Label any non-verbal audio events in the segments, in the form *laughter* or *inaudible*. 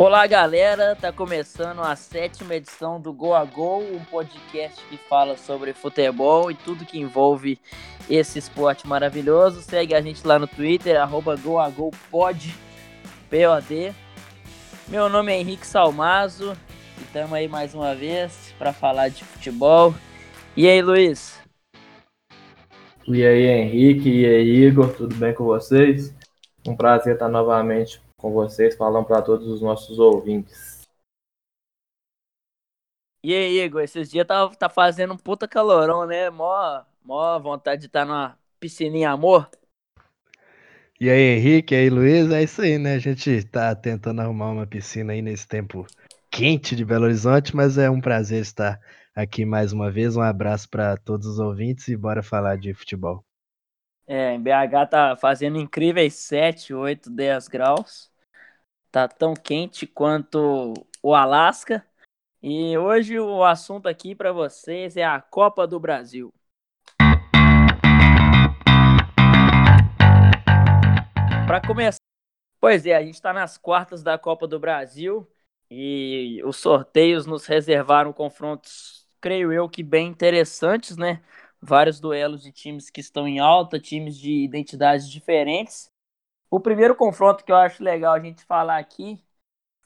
Olá, galera! Tá começando a sétima edição do Go a Go, um podcast que fala sobre futebol e tudo que envolve esse esporte maravilhoso. Segue a gente lá no Twitter, arroba GoAGoPod, P-O-D. Meu nome é Henrique Salmazo e estamos aí mais uma vez para falar de futebol. E aí, Luiz? E aí, Henrique, e aí, Igor, tudo bem com vocês? Um prazer estar novamente com vocês, falando para todos os nossos ouvintes. E aí, Igor, esses dias tá, tá fazendo um puta calorão, né? Mó, mó vontade de estar numa piscininha amor. E aí, Henrique, e aí, Luiz, é isso aí, né? A gente tá tentando arrumar uma piscina aí nesse tempo quente de Belo Horizonte, mas é um prazer estar aqui mais uma vez. Um abraço para todos os ouvintes e bora falar de futebol. É, em BH tá fazendo incríveis 7, 8, 10 graus. Tá tão quente quanto o Alasca. E hoje o assunto aqui para vocês é a Copa do Brasil. Para começar, pois é, a gente está nas quartas da Copa do Brasil e os sorteios nos reservaram confrontos, creio eu, que bem interessantes, né? Vários duelos de times que estão em alta, times de identidades diferentes. O primeiro confronto que eu acho legal a gente falar aqui,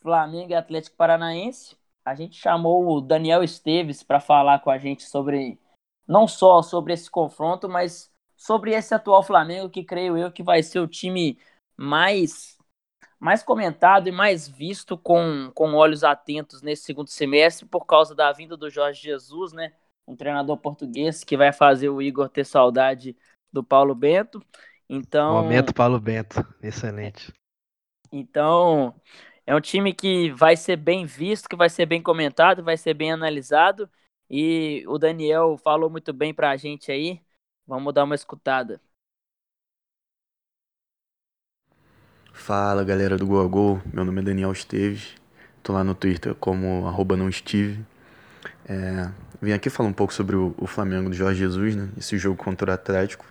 Flamengo e Atlético Paranaense. A gente chamou o Daniel Esteves para falar com a gente sobre não só sobre esse confronto, mas sobre esse atual Flamengo que creio eu que vai ser o time mais mais comentado e mais visto com, com olhos atentos nesse segundo semestre por causa da vinda do Jorge Jesus, né? Um treinador português que vai fazer o Igor ter saudade do Paulo Bento. Então, momento Paulo Bento, excelente. Então, é um time que vai ser bem visto, que vai ser bem comentado, vai ser bem analisado. E o Daniel falou muito bem para a gente aí. Vamos dar uma escutada. Fala galera do Google, meu nome é Daniel Esteves, tô lá no Twitter como arroba não estive. É, vim aqui falar um pouco sobre o, o, Flamengo do Jorge Jesus, né? Esse jogo contra o Atlético.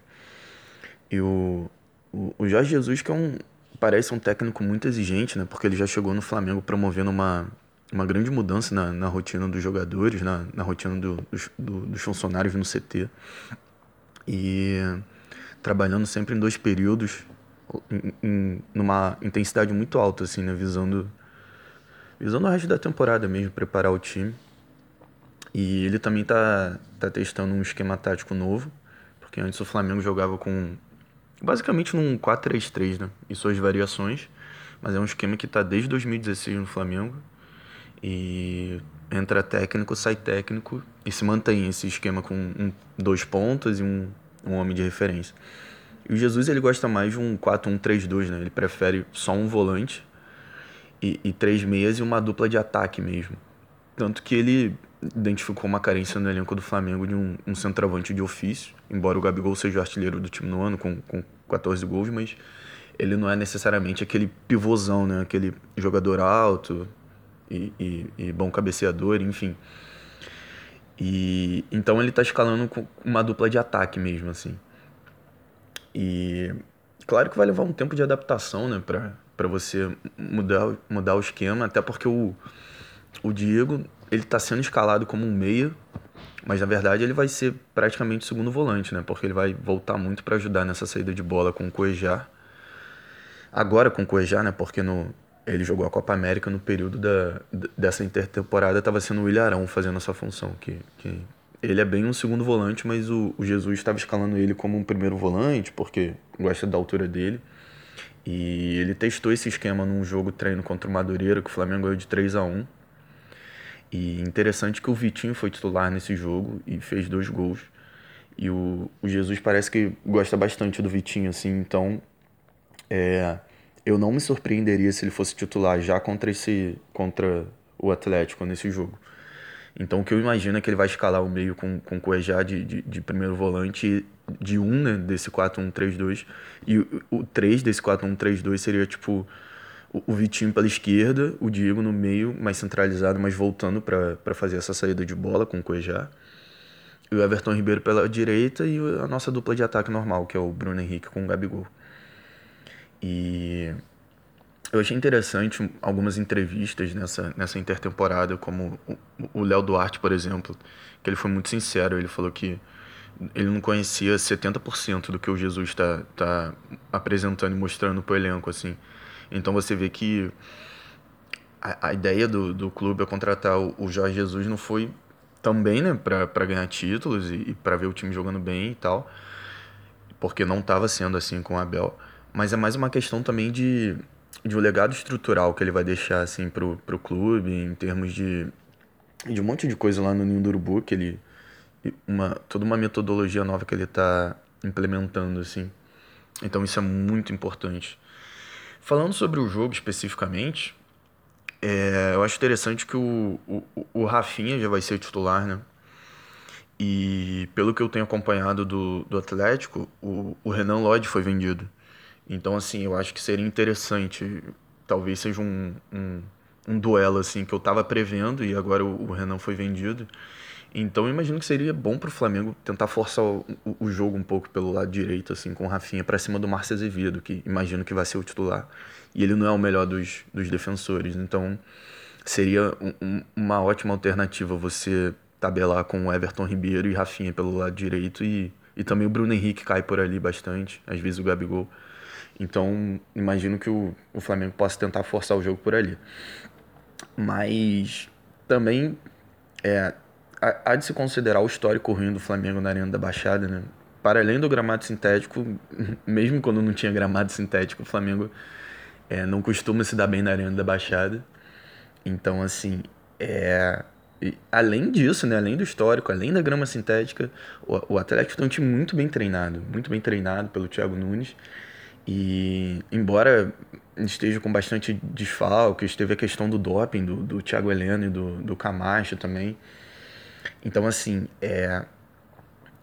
E o, o, o, Jorge Jesus, que é um. Parece um técnico muito exigente, né? Porque ele já chegou no Flamengo promovendo uma, uma grande mudança na, na rotina dos jogadores, na, na rotina do, dos, do, dos funcionários no CT. E trabalhando sempre em dois períodos, em, em, numa intensidade muito alta, assim, né? Visando, visando o resto da temporada mesmo, preparar o time. E ele também tá, tá testando um esquema tático novo, porque antes o Flamengo jogava com basicamente num 4-3-3, né? E suas variações, mas é um esquema que tá desde 2016 no Flamengo. E entra técnico, sai técnico e se mantém esse esquema com um, dois pontas e um, um homem de referência. E o Jesus ele gosta mais de um 4-1-3-2, né? Ele prefere só um volante e, e três meias e uma dupla de ataque mesmo. Tanto que ele identificou uma carência no elenco do Flamengo de um, um centroavante de ofício, embora o Gabigol seja o artilheiro do time no ano, com, com 14 gols, mas ele não é necessariamente aquele pivôzão, né? aquele jogador alto e, e, e bom cabeceador, enfim. E então ele está escalando com uma dupla de ataque mesmo, assim. E claro que vai levar um tempo de adaptação, né, para você mudar, mudar o esquema, até porque o, o Diego ele está sendo escalado como um meia, mas na verdade ele vai ser praticamente segundo volante, né? Porque ele vai voltar muito para ajudar nessa saída de bola com o Cuejar. Agora com o Cuejar, né? Porque no, ele jogou a Copa América no período da, dessa intertemporada, estava sendo o Ilharão fazendo essa função. Que, que ele é bem um segundo volante, mas o, o Jesus estava escalando ele como um primeiro volante, porque gosta da altura dele. E ele testou esse esquema num jogo treino contra o Madureira, que o Flamengo ganhou de 3 a 1 e interessante que o Vitinho foi titular nesse jogo e fez dois gols. E o, o Jesus parece que gosta bastante do Vitinho, assim, então é, eu não me surpreenderia se ele fosse titular já contra, esse, contra o Atlético nesse jogo. Então o que eu imagino é que ele vai escalar o meio com, com o Cuejá de, de, de, primeiro volante de um, né, desse 4-1-3-2. E o, o 3 desse 4-1-3-2 seria tipo o Vitinho pela esquerda, o Diego no meio, mais centralizado, mas voltando para fazer essa saída de bola com o Cuejá. E o Everton Ribeiro pela direita e a nossa dupla de ataque normal, que é o Bruno Henrique com o Gabigol. E eu achei interessante algumas entrevistas nessa, nessa intertemporada, como o Léo Duarte, por exemplo, que ele foi muito sincero. Ele falou que ele não conhecia 70% do que o Jesus está tá apresentando e mostrando para o elenco. Assim. Então você vê que a, a ideia do, do clube é contratar o, o Jorge Jesus não foi também né, para ganhar títulos e, e para ver o time jogando bem e tal, porque não estava sendo assim com o Abel. Mas é mais uma questão também de de um legado estrutural que ele vai deixar assim pro, pro clube em termos de de um monte de coisa lá no Ninho do Urubu que ele uma toda uma metodologia nova que ele está implementando assim então isso é muito importante falando sobre o jogo especificamente é, eu acho interessante que o, o, o Rafinha já vai ser titular né e pelo que eu tenho acompanhado do, do Atlético o, o Renan Lodge foi vendido então, assim, eu acho que seria interessante, talvez seja um, um, um duelo, assim, que eu estava prevendo e agora o, o, Renan foi vendido. Então, eu imagino que seria bom para o Flamengo tentar forçar o, o, o, jogo um pouco pelo lado direito, assim, com o Rafinha para cima do Márcio Azevedo, que imagino que vai ser o titular. E ele não é o melhor dos, dos defensores. Então, seria um, uma ótima alternativa você tabelar com o Everton Ribeiro e Rafinha pelo lado direito e, e também o Bruno Henrique cai por ali bastante, às vezes o Gabigol. Então, imagino que o, o Flamengo possa tentar forçar o jogo por ali. Mas também é, há de se considerar o histórico ruim do Flamengo na Arena da Baixada, né? Para além do gramado sintético, *laughs* mesmo quando não tinha gramado sintético, o Flamengo é, não costuma se dar bem na Arena da Baixada. Então, assim, é, além disso, né, além do histórico, além da grama sintética, o, o Atlético tem um time muito bem treinado, muito bem treinado pelo Thiago Nunes. E embora esteja com bastante desfalque, teve a questão do doping do, do Thiago Heleno e do, do Camacho também. Então, assim, é,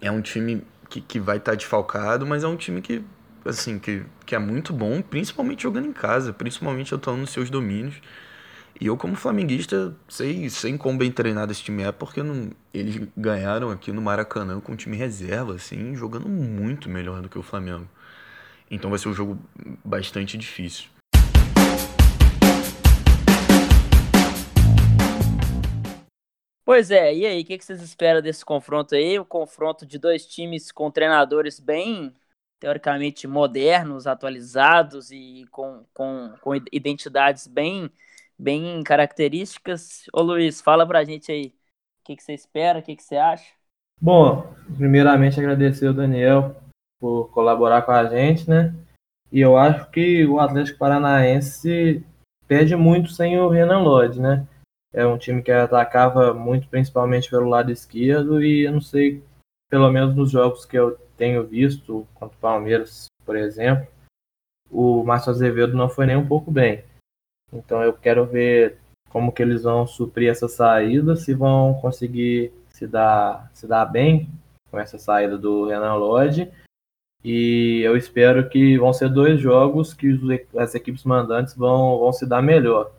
é um time que, que vai estar tá desfalcado, mas é um time que, assim, que, que é muito bom, principalmente jogando em casa, principalmente atuando nos seus domínios. E eu, como flamenguista, sei, sei quão bem treinado esse time é, porque não, eles ganharam aqui no Maracanã com um time reserva, assim, jogando muito melhor do que o Flamengo. Então vai ser um jogo bastante difícil. Pois é, e aí, o que, vocês esperam desse confronto aí? O confronto de dois times com treinadores bem, teoricamente, modernos, atualizados e com, com, com identidades bem, bem características. Ô Luiz, fala pra gente aí, o que, que você espera, o que, que você acha? Bom, primeiramente agradecer o Daniel por colaborar com a gente, né? E eu acho que o Atlético Paranaense perde muito sem o Renan Lodge, né? É um time que atacava muito, principalmente pelo lado esquerdo, e eu não sei, pelo menos nos jogos que eu tenho visto, contra o Palmeiras, por exemplo, o Márcio Azevedo não foi nem um pouco bem. Então eu quero ver como que eles vão suprir essa saída, se vão conseguir se dar, se dar bem com essa saída do Renan Lodge e eu espero que vão ser dois jogos que as equipes mandantes vão, vão se dar melhor.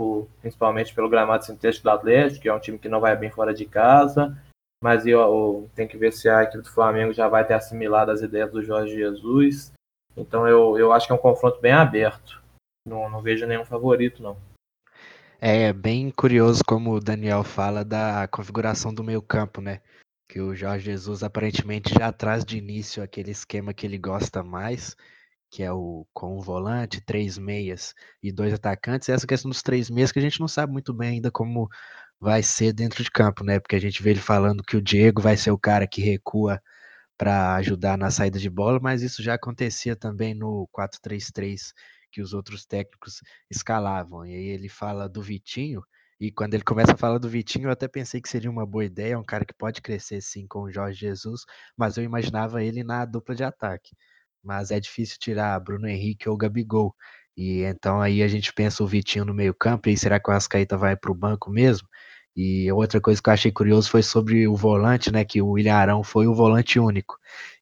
Por, principalmente pelo gramado sintético do Atlético, que é um time que não vai bem fora de casa. Mas eu, eu tenho que ver se a equipe do Flamengo já vai ter assimilado as ideias do Jorge Jesus. Então eu, eu acho que é um confronto bem aberto. Não, não vejo nenhum favorito, não. É bem curioso como o Daniel fala da configuração do meio campo, né? que o Jorge Jesus aparentemente já traz de início aquele esquema que ele gosta mais, que é o com o volante, três meias e dois atacantes. Essa questão dos três meias que a gente não sabe muito bem ainda como vai ser dentro de campo, né? Porque a gente vê ele falando que o Diego vai ser o cara que recua para ajudar na saída de bola, mas isso já acontecia também no 4-3-3 que os outros técnicos escalavam. E aí ele fala do Vitinho, e quando ele começa a falar do Vitinho, eu até pensei que seria uma boa ideia, um cara que pode crescer sim com o Jorge Jesus, mas eu imaginava ele na dupla de ataque. Mas é difícil tirar Bruno Henrique ou Gabigol. E então aí a gente pensa o Vitinho no meio-campo, e será que o Ascaíta vai para o banco mesmo? E outra coisa que eu achei curioso foi sobre o volante, né? Que o William Arão foi o volante único.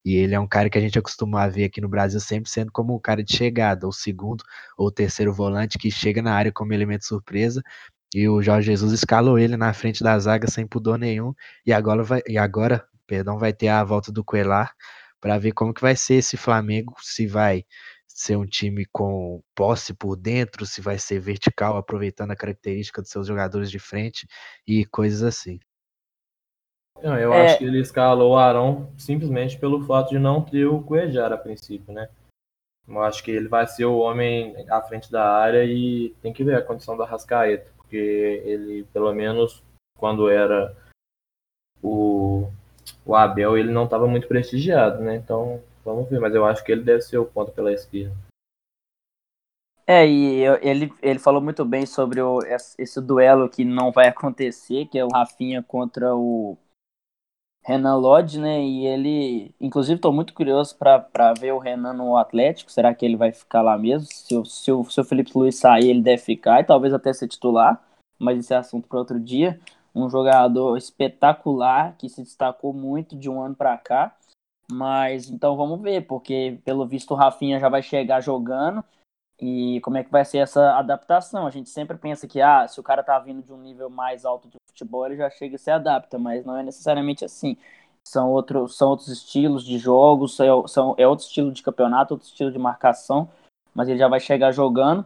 E ele é um cara que a gente acostuma a ver aqui no Brasil sempre sendo como o cara de chegada, o segundo ou terceiro volante que chega na área como elemento surpresa e o Jorge Jesus escalou ele na frente da zaga sem pudor nenhum. E agora vai, e agora, perdão, vai ter a volta do Coelar para ver como que vai ser esse Flamengo, se vai ser um time com posse por dentro, se vai ser vertical, aproveitando a característica dos seus jogadores de frente e coisas assim. Não, eu é... acho que ele escalou o Arão simplesmente pelo fato de não ter o Cuejar a princípio, né? Eu acho que ele vai ser o homem à frente da área e tem que ver a condição do Arrascaeta, porque ele, pelo menos quando era o, o Abel, ele não estava muito prestigiado, né? Então, vamos ver, mas eu acho que ele deve ser o ponto pela esquerda. É, e ele, ele falou muito bem sobre o, esse duelo que não vai acontecer, que é o Rafinha contra o Renan Lodge, né? E ele, inclusive, estou muito curioso para ver o Renan no Atlético. Será que ele vai ficar lá mesmo? Se, o, se, o, se o Felipe Luiz sair, ele deve ficar e talvez até ser titular, mas esse é assunto para outro dia. Um jogador espetacular que se destacou muito de um ano para cá. Mas então vamos ver, porque pelo visto o Rafinha já vai chegar jogando e como é que vai ser essa adaptação? A gente sempre pensa que ah, se o cara tá vindo de um nível mais alto de futebol, ele já chega e se adapta, mas não é necessariamente assim. São, outro, são outros estilos de jogos, são, é outro estilo de campeonato, outro estilo de marcação, mas ele já vai chegar jogando.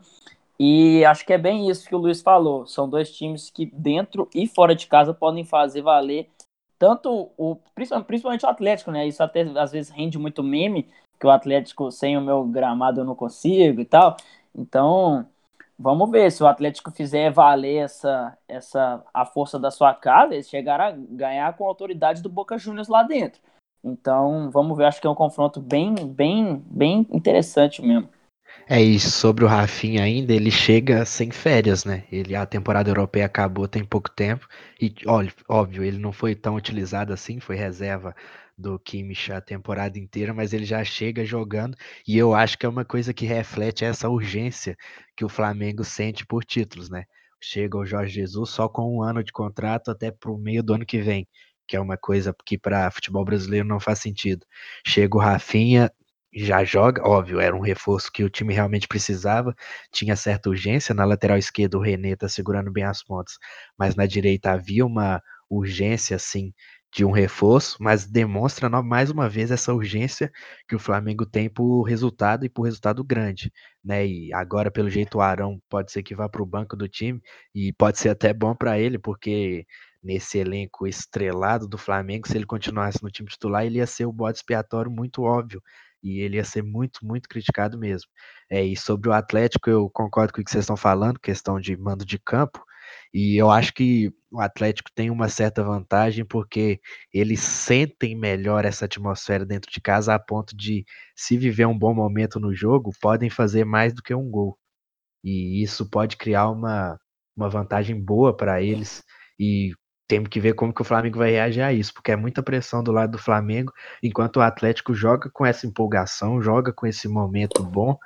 E acho que é bem isso que o Luiz falou. São dois times que, dentro e fora de casa, podem fazer valer tanto o. Principalmente o Atlético, né? Isso até às vezes rende muito meme, que o Atlético sem o meu gramado eu não consigo e tal. Então, vamos ver se o Atlético fizer valer essa, essa a força da sua casa, eles chegarão a ganhar com a autoridade do Boca Juniors lá dentro. Então, vamos ver, acho que é um confronto bem, bem, bem interessante mesmo. É isso, sobre o Rafinha ainda, ele chega sem férias, né? Ele a temporada europeia acabou tem pouco tempo e óbvio, ele não foi tão utilizado assim, foi reserva do Kimmich a temporada inteira, mas ele já chega jogando e eu acho que é uma coisa que reflete essa urgência que o Flamengo sente por títulos, né? Chega o Jorge Jesus só com um ano de contrato até para o meio do ano que vem, que é uma coisa que para futebol brasileiro não faz sentido. Chega o Rafinha, já joga, óbvio, era um reforço que o time realmente precisava, tinha certa urgência, na lateral esquerda o René tá segurando bem as pontas, mas na direita havia uma urgência, assim, de um reforço, mas demonstra mais uma vez essa urgência que o Flamengo tem por resultado e por resultado grande, né? E agora, pelo jeito, o Arão pode ser que vá para o banco do time e pode ser até bom para ele, porque nesse elenco estrelado do Flamengo, se ele continuasse no time titular, ele ia ser o bode expiatório muito óbvio e ele ia ser muito, muito criticado mesmo. É, e sobre o Atlético, eu concordo com o que vocês estão falando, questão de mando de campo. E eu acho que o Atlético tem uma certa vantagem porque eles sentem melhor essa atmosfera dentro de casa a ponto de, se viver um bom momento no jogo, podem fazer mais do que um gol. E isso pode criar uma, uma vantagem boa para eles. E temos que ver como que o Flamengo vai reagir a isso, porque é muita pressão do lado do Flamengo, enquanto o Atlético joga com essa empolgação, joga com esse momento bom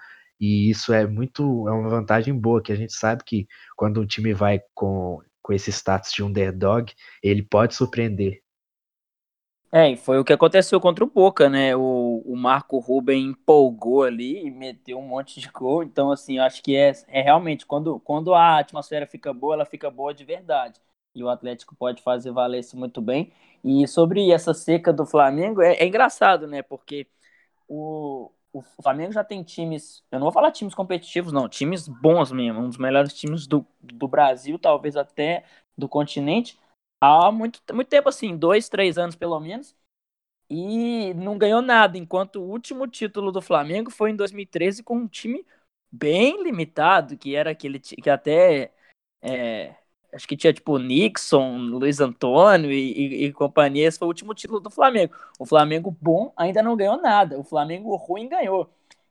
e isso é muito, é uma vantagem boa, que a gente sabe que quando um time vai com, com esse status de underdog, ele pode surpreender. É, e foi o que aconteceu contra o Boca, né? O, o Marco Ruben empolgou ali e meteu um monte de gol. Então, assim, eu acho que é, é realmente quando, quando a atmosfera fica boa, ela fica boa de verdade. E o Atlético pode fazer valer isso muito bem. E sobre essa seca do Flamengo, é, é engraçado, né? Porque o, o Flamengo já tem times, eu não vou falar times competitivos, não, times bons mesmo, um dos melhores times do, do Brasil, talvez até do continente, há muito, muito tempo assim, dois, três anos pelo menos, e não ganhou nada, enquanto o último título do Flamengo foi em 2013 com um time bem limitado, que era aquele que até é, acho que tinha tipo Nixon, Luiz Antônio e, e, e, companhia. Esse foi o último título do Flamengo. O Flamengo bom ainda não ganhou nada. O Flamengo ruim ganhou.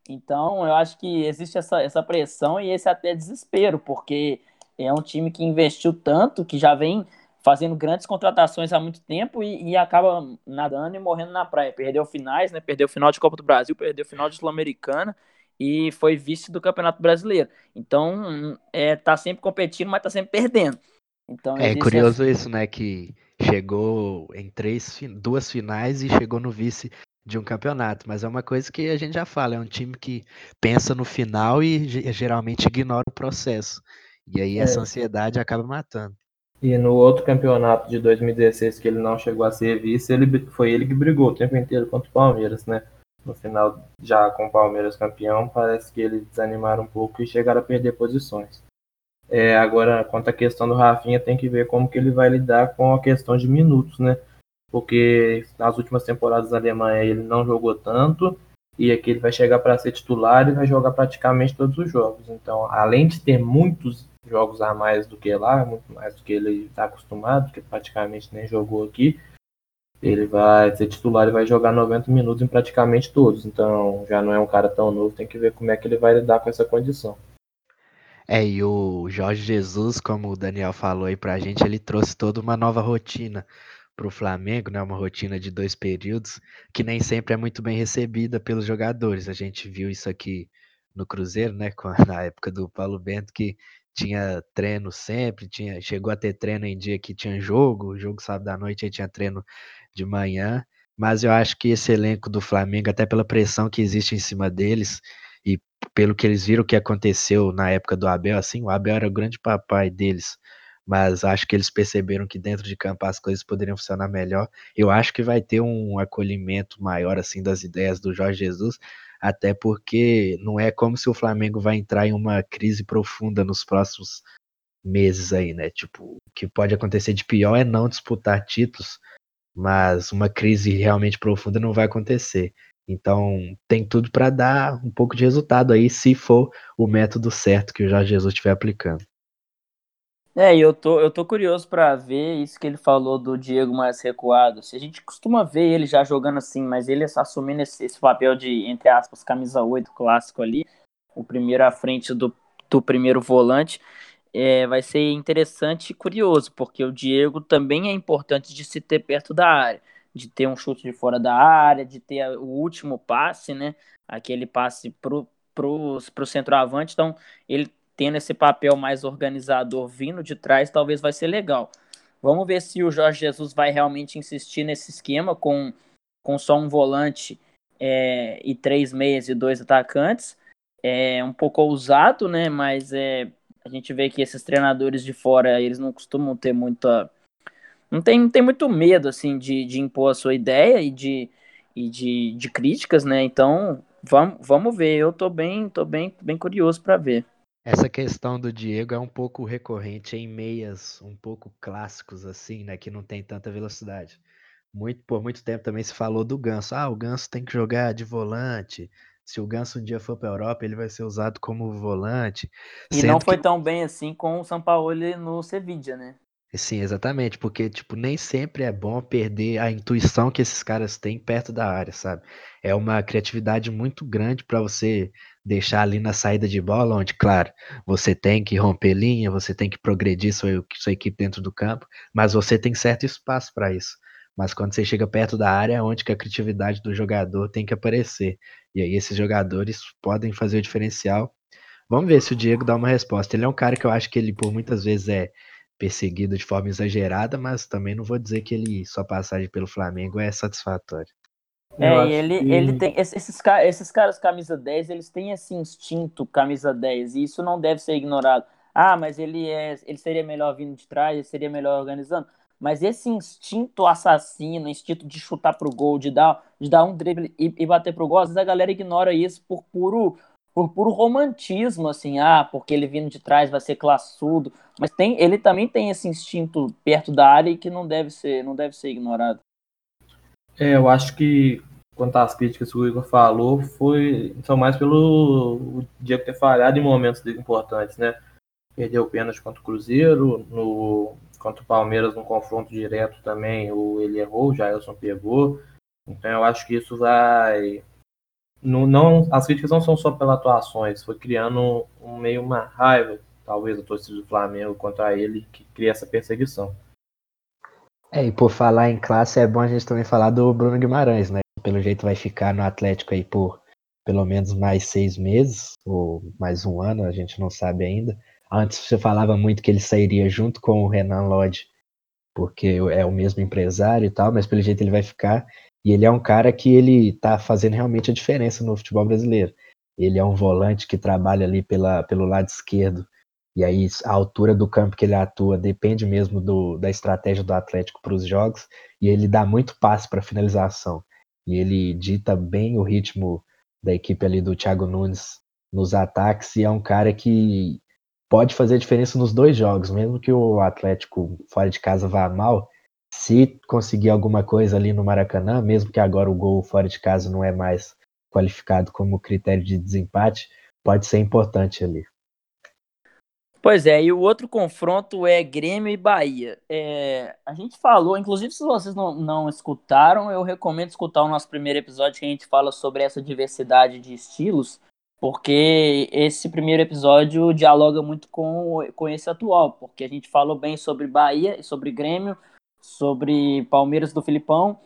Então eu acho que existe essa, essa pressão e esse até desespero, porque é um time que investiu tanto, que já vem fazendo grandes contratações há muito tempo e, e acaba nadando e morrendo na praia. Perdeu finais, né? Perdeu o final de Copa do Brasil, perdeu o final de Sul-Americana e foi vice do Campeonato Brasileiro. Então, é, tá sempre competindo, mas tá sempre perdendo. Então, é curioso essa... isso, né? Que chegou em três, duas finais e chegou no vice de um campeonato. Mas é uma coisa que a gente já fala, é um time que pensa no final e geralmente ignora o processo. E aí essa é. ansiedade acaba matando. E no outro campeonato de 2016 que ele não chegou a ser vice, ele foi ele que brigou o tempo inteiro contra o Palmeiras, né? no final, já com o Palmeiras campeão, parece que eles desanimaram um pouco e chegaram a perder posições. É, agora, quanto à questão do Rafinha, tem que ver como que ele vai lidar com a questão de minutos, né? Porque nas últimas temporadas da Alemanha ele não jogou tanto e aqui ele vai chegar para ser titular e vai jogar praticamente todos os jogos. Então, além de ter muitos jogos a mais do que lá, muito mais do que ele está acostumado, que praticamente nem jogou aqui, ele vai ser titular e vai jogar 90 minutos em praticamente todos. Então, já não é um cara tão novo, tem que ver como é que ele vai lidar com essa condição. É, e o Jorge Jesus, como o Daniel falou aí pra gente, ele trouxe toda uma nova rotina para o Flamengo, né? Uma rotina de dois períodos que nem sempre é muito bem recebida pelos jogadores. A gente viu isso aqui no Cruzeiro, né? *laughs* Na época do Paulo Bento, que tinha treino sempre, tinha, chegou a ter treino em dia que tinha jogo, jogo sábado à noite aí tinha treino de manhã. Mas eu acho que esse elenco do Flamengo, até pela pressão que existe em cima deles, e pelo que eles viram que aconteceu na época do Abel, assim, o Abel era o grande papai deles mas acho que eles perceberam que dentro de campo as coisas poderiam funcionar melhor. Eu acho que vai ter um acolhimento maior assim das ideias do Jorge Jesus, até porque não é como se o Flamengo vai entrar em uma crise profunda nos próximos meses aí, né? Tipo, o que pode acontecer de pior é não disputar títulos, mas uma crise realmente profunda não vai acontecer. Então, tem tudo para dar um pouco de resultado aí, se for o método certo que o Jorge Jesus estiver aplicando. É, e eu tô, eu tô curioso para ver isso que ele falou do Diego mais recuado. Se a gente costuma ver ele já jogando assim, mas ele assumindo esse, esse papel de, entre aspas, camisa 8 clássico ali, o primeiro à frente do, do primeiro volante, é, vai ser interessante e curioso, porque o Diego também é importante de se ter perto da área, de ter um chute de fora da área, de ter o último passe, né? Aquele passe pro, pro, pro centroavante. Então, ele tendo esse papel mais organizador vindo de trás, talvez vai ser legal. Vamos ver se o Jorge Jesus vai realmente insistir nesse esquema com, com só um volante é, e três meias e dois atacantes. É um pouco ousado, né? Mas é, a gente vê que esses treinadores de fora, eles não costumam ter muita. Não tem, não tem muito medo, assim, de, de impor a sua ideia e de, e de, de críticas, né? Então, vamos, vamos ver. Eu tô bem, tô bem, bem curioso para ver. Essa questão do Diego é um pouco recorrente em meias um pouco clássicos, assim, né? Que não tem tanta velocidade. Muito, por muito tempo também se falou do Ganso. Ah, o Ganso tem que jogar de volante. Se o Ganso um dia for para a Europa, ele vai ser usado como volante. E não foi que... tão bem assim com o São Paulo no Sevilla, né? Sim, exatamente, porque tipo nem sempre é bom perder a intuição que esses caras têm perto da área, sabe? É uma criatividade muito grande para você deixar ali na saída de bola, onde, claro, você tem que romper linha, você tem que progredir sua, sua equipe dentro do campo, mas você tem certo espaço para isso. Mas quando você chega perto da área, é onde que a criatividade do jogador tem que aparecer. E aí esses jogadores podem fazer o diferencial. Vamos ver se o Diego dá uma resposta. Ele é um cara que eu acho que ele por muitas vezes é perseguido de forma exagerada, mas também não vou dizer que ele sua passagem pelo Flamengo é satisfatória. É, e ele, que... ele tem. Esses, esses caras camisa 10, eles têm esse instinto camisa 10, e isso não deve ser ignorado. Ah, mas ele é. Ele seria melhor vindo de trás, ele seria melhor organizando. Mas esse instinto assassino, instinto de chutar pro gol, de dar, de dar um drible e, e bater pro gol, às vezes a galera ignora isso por puro, por puro romantismo, assim, ah, porque ele vindo de trás vai ser classudo. Mas tem, ele também tem esse instinto perto da área e que não deve ser, não deve ser ignorado. É, eu acho que quanto às críticas que o Igor falou, foi são mais pelo Diego ter falhado em momentos importantes, né? Perdeu o pênalti contra o Cruzeiro, no, contra o Palmeiras no confronto direto também, o, ele errou, o Jailson pegou. Então eu acho que isso vai. Não, não, as críticas não são só pelas atuações, foi criando um, meio uma raiva, talvez, a torcida do Flamengo contra ele, que cria essa perseguição. É, e por falar em classe, é bom a gente também falar do Bruno Guimarães, né? Pelo jeito vai ficar no Atlético aí por pelo menos mais seis meses, ou mais um ano, a gente não sabe ainda. Antes você falava muito que ele sairia junto com o Renan Lodge, porque é o mesmo empresário e tal, mas pelo jeito ele vai ficar. E ele é um cara que ele tá fazendo realmente a diferença no futebol brasileiro. Ele é um volante que trabalha ali pela, pelo lado esquerdo e aí a altura do campo que ele atua depende mesmo do, da estratégia do Atlético para os jogos, e ele dá muito passe para finalização. e ele dita bem o ritmo da equipe ali do Thiago Nunes nos ataques e é um cara que pode fazer diferença nos dois jogos, mesmo que o Atlético fora de casa vá mal, se conseguir alguma coisa ali no Maracanã, mesmo que agora o gol fora de casa não é mais qualificado como critério de desempate, pode ser importante ali. Pois é, e o outro confronto é Grêmio e Bahia. É, a gente falou, inclusive se vocês não, não escutaram, eu recomendo escutar o nosso primeiro episódio que a gente fala sobre essa diversidade de estilos, porque esse primeiro episódio dialoga muito com, com esse atual, porque a gente falou bem sobre Bahia e sobre Grêmio, sobre Palmeiras do Filipão,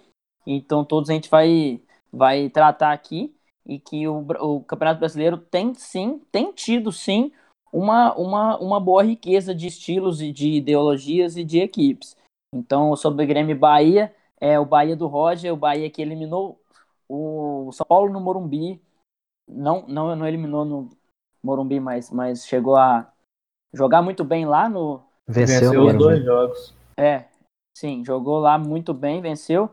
então todos a gente vai, vai tratar aqui, e que o, o Campeonato Brasileiro tem sim, tem tido sim uma, uma, uma boa riqueza de estilos e de ideologias e de equipes. Então, sobre o Grêmio Bahia, é o Bahia do Roger, o Bahia que eliminou o São Paulo no Morumbi, não, não, não eliminou no Morumbi, mas, mas chegou a jogar muito bem lá no. Venceu, venceu os dois jogos. É, sim, jogou lá muito bem, venceu.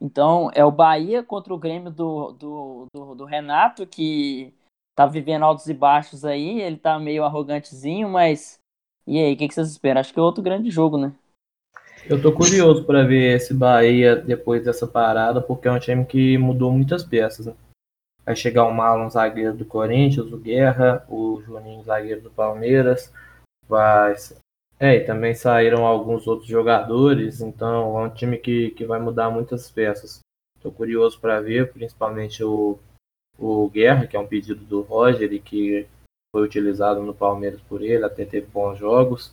Então, é o Bahia contra o Grêmio do, do, do, do Renato, que tá vivendo altos e baixos aí, ele tá meio arrogantezinho, mas e aí, o que, que, vocês esperam? Acho que é outro grande jogo, né? Eu tô curioso para ver esse Bahia depois dessa parada, porque é um time que mudou muitas peças. Né? Vai chegar o Marlon, zagueiro do Corinthians, o Guerra, o Juninho, zagueiro do Palmeiras. Vai. É, e também saíram alguns outros jogadores, então é um time que, que vai mudar muitas peças. Tô curioso para ver, principalmente o o Guerra, que é um pedido do Roger e que foi utilizado no Palmeiras por ele, até teve bons jogos.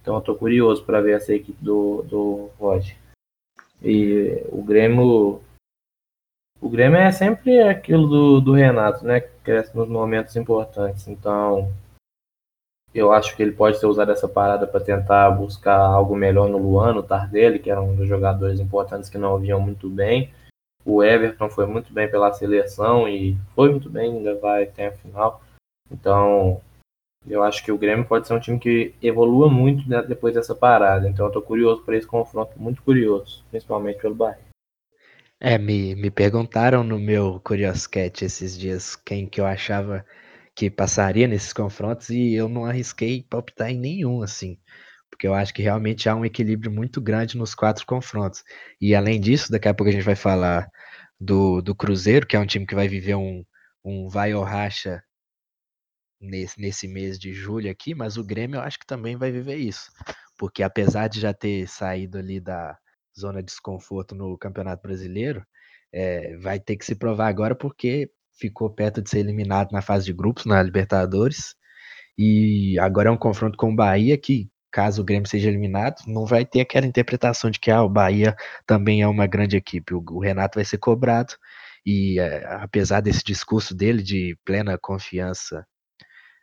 Então eu tô curioso para ver essa equipe do, do Roger. E o Grêmio. O Grêmio é sempre aquilo do, do Renato, né? Que cresce nos momentos importantes. Então eu acho que ele pode ter usado essa parada para tentar buscar algo melhor no Luan, no Tardelli, que era um dos jogadores importantes que não vinham muito bem. O Everton foi muito bem pela seleção e foi muito bem, ainda vai até a final. Então, eu acho que o Grêmio pode ser um time que evolua muito né, depois dessa parada. Então, eu estou curioso para esse confronto, muito curioso, principalmente pelo Bahia. É, me, me perguntaram no meu Curioscat esses dias quem que eu achava que passaria nesses confrontos e eu não arrisquei palpitar em nenhum, assim porque eu acho que realmente há um equilíbrio muito grande nos quatro confrontos. E além disso, daqui a pouco a gente vai falar do, do Cruzeiro, que é um time que vai viver um, um vai ou racha nesse, nesse mês de julho aqui, mas o Grêmio eu acho que também vai viver isso. Porque apesar de já ter saído ali da zona de desconforto no Campeonato Brasileiro, é, vai ter que se provar agora porque ficou perto de ser eliminado na fase de grupos, na Libertadores. E agora é um confronto com o Bahia que caso o Grêmio seja eliminado, não vai ter aquela interpretação de que ah, o Bahia também é uma grande equipe. O, o Renato vai ser cobrado e é, apesar desse discurso dele de plena confiança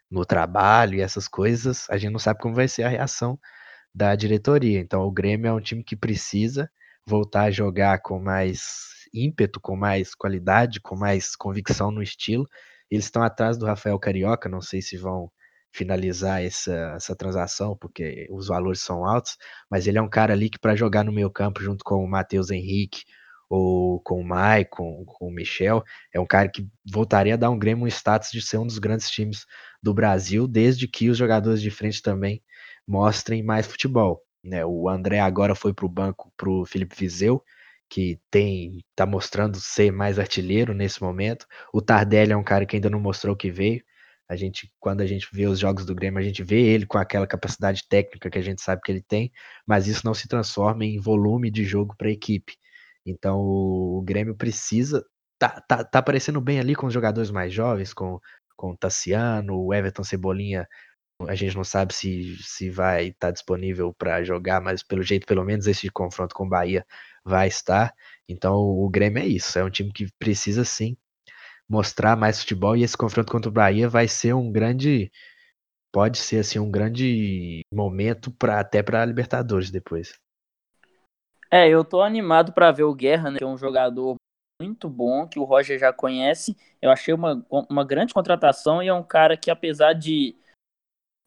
no trabalho e essas coisas, a gente não sabe como vai ser a reação da diretoria. Então o Grêmio é um time que precisa voltar a jogar com mais ímpeto, com mais qualidade, com mais convicção no estilo. Eles estão atrás do Rafael Carioca, não sei se vão finalizar essa, essa transação, porque os valores são altos, mas ele é um cara ali que para jogar no meio campo junto com o Matheus Henrique ou com o Maicon, com o Michel, é um cara que voltaria a dar um Grêmio um status de ser um dos grandes times do Brasil, desde que os jogadores de frente também mostrem mais futebol. Né? O André agora foi para o banco para o Felipe Vizeu, que tem tá mostrando ser mais artilheiro nesse momento. O Tardelli é um cara que ainda não mostrou que veio. A gente, quando a gente vê os jogos do Grêmio, a gente vê ele com aquela capacidade técnica que a gente sabe que ele tem, mas isso não se transforma em volume de jogo para a equipe. Então o, Grêmio precisa. Tá, tá, tá aparecendo bem ali com os jogadores mais jovens, com, com o Tassiano, o Everton Cebolinha. A gente não sabe se, se vai estar tá disponível para jogar, mas pelo jeito, pelo menos esse confronto com o Bahia vai estar. Então o Grêmio é isso, é um time que precisa sim mostrar mais futebol e esse confronto contra o Bahia vai ser um grande pode ser assim um grande momento para até para Libertadores depois. É, eu tô animado para ver o Guerra, né, que é um jogador muito bom que o Roger já conhece. Eu achei uma, uma grande contratação e é um cara que apesar de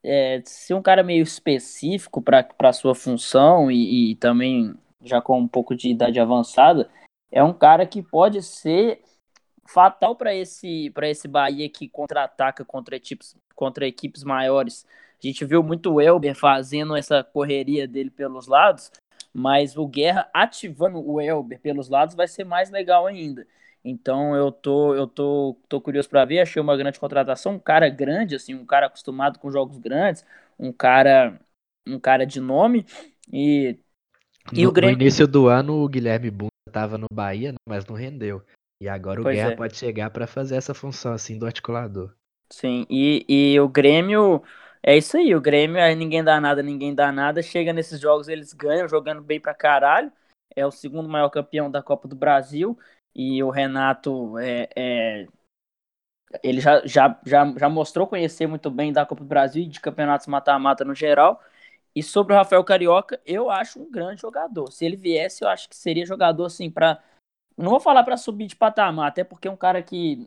é, ser um cara meio específico para sua função e, e também já com um pouco de idade avançada, é um cara que pode ser fatal para esse para esse Bahia que contra-ataca contra equipes contra equipes maiores. A gente viu muito o Elber fazendo essa correria dele pelos lados, mas o Guerra ativando o Elber pelos lados vai ser mais legal ainda. Então eu tô eu tô, tô curioso para ver, achei uma grande contratação, um cara grande assim, um cara acostumado com jogos grandes, um cara um cara de nome e e no, o Grêmio... no início do ano o Guilherme Bunda estava no Bahia, mas não rendeu. E agora o pois Guerra é. pode chegar para fazer essa função assim do articulador. Sim, e, e o Grêmio é isso aí, o Grêmio aí ninguém dá nada, ninguém dá nada, chega nesses jogos eles ganham, jogando bem pra caralho. É o segundo maior campeão da Copa do Brasil e o Renato é, é ele já, já, já, já mostrou conhecer muito bem da Copa do Brasil e de campeonatos mata-mata no geral. E sobre o Rafael Carioca, eu acho um grande jogador. Se ele viesse, eu acho que seria jogador assim para não vou falar para subir de patamar, até porque é um cara que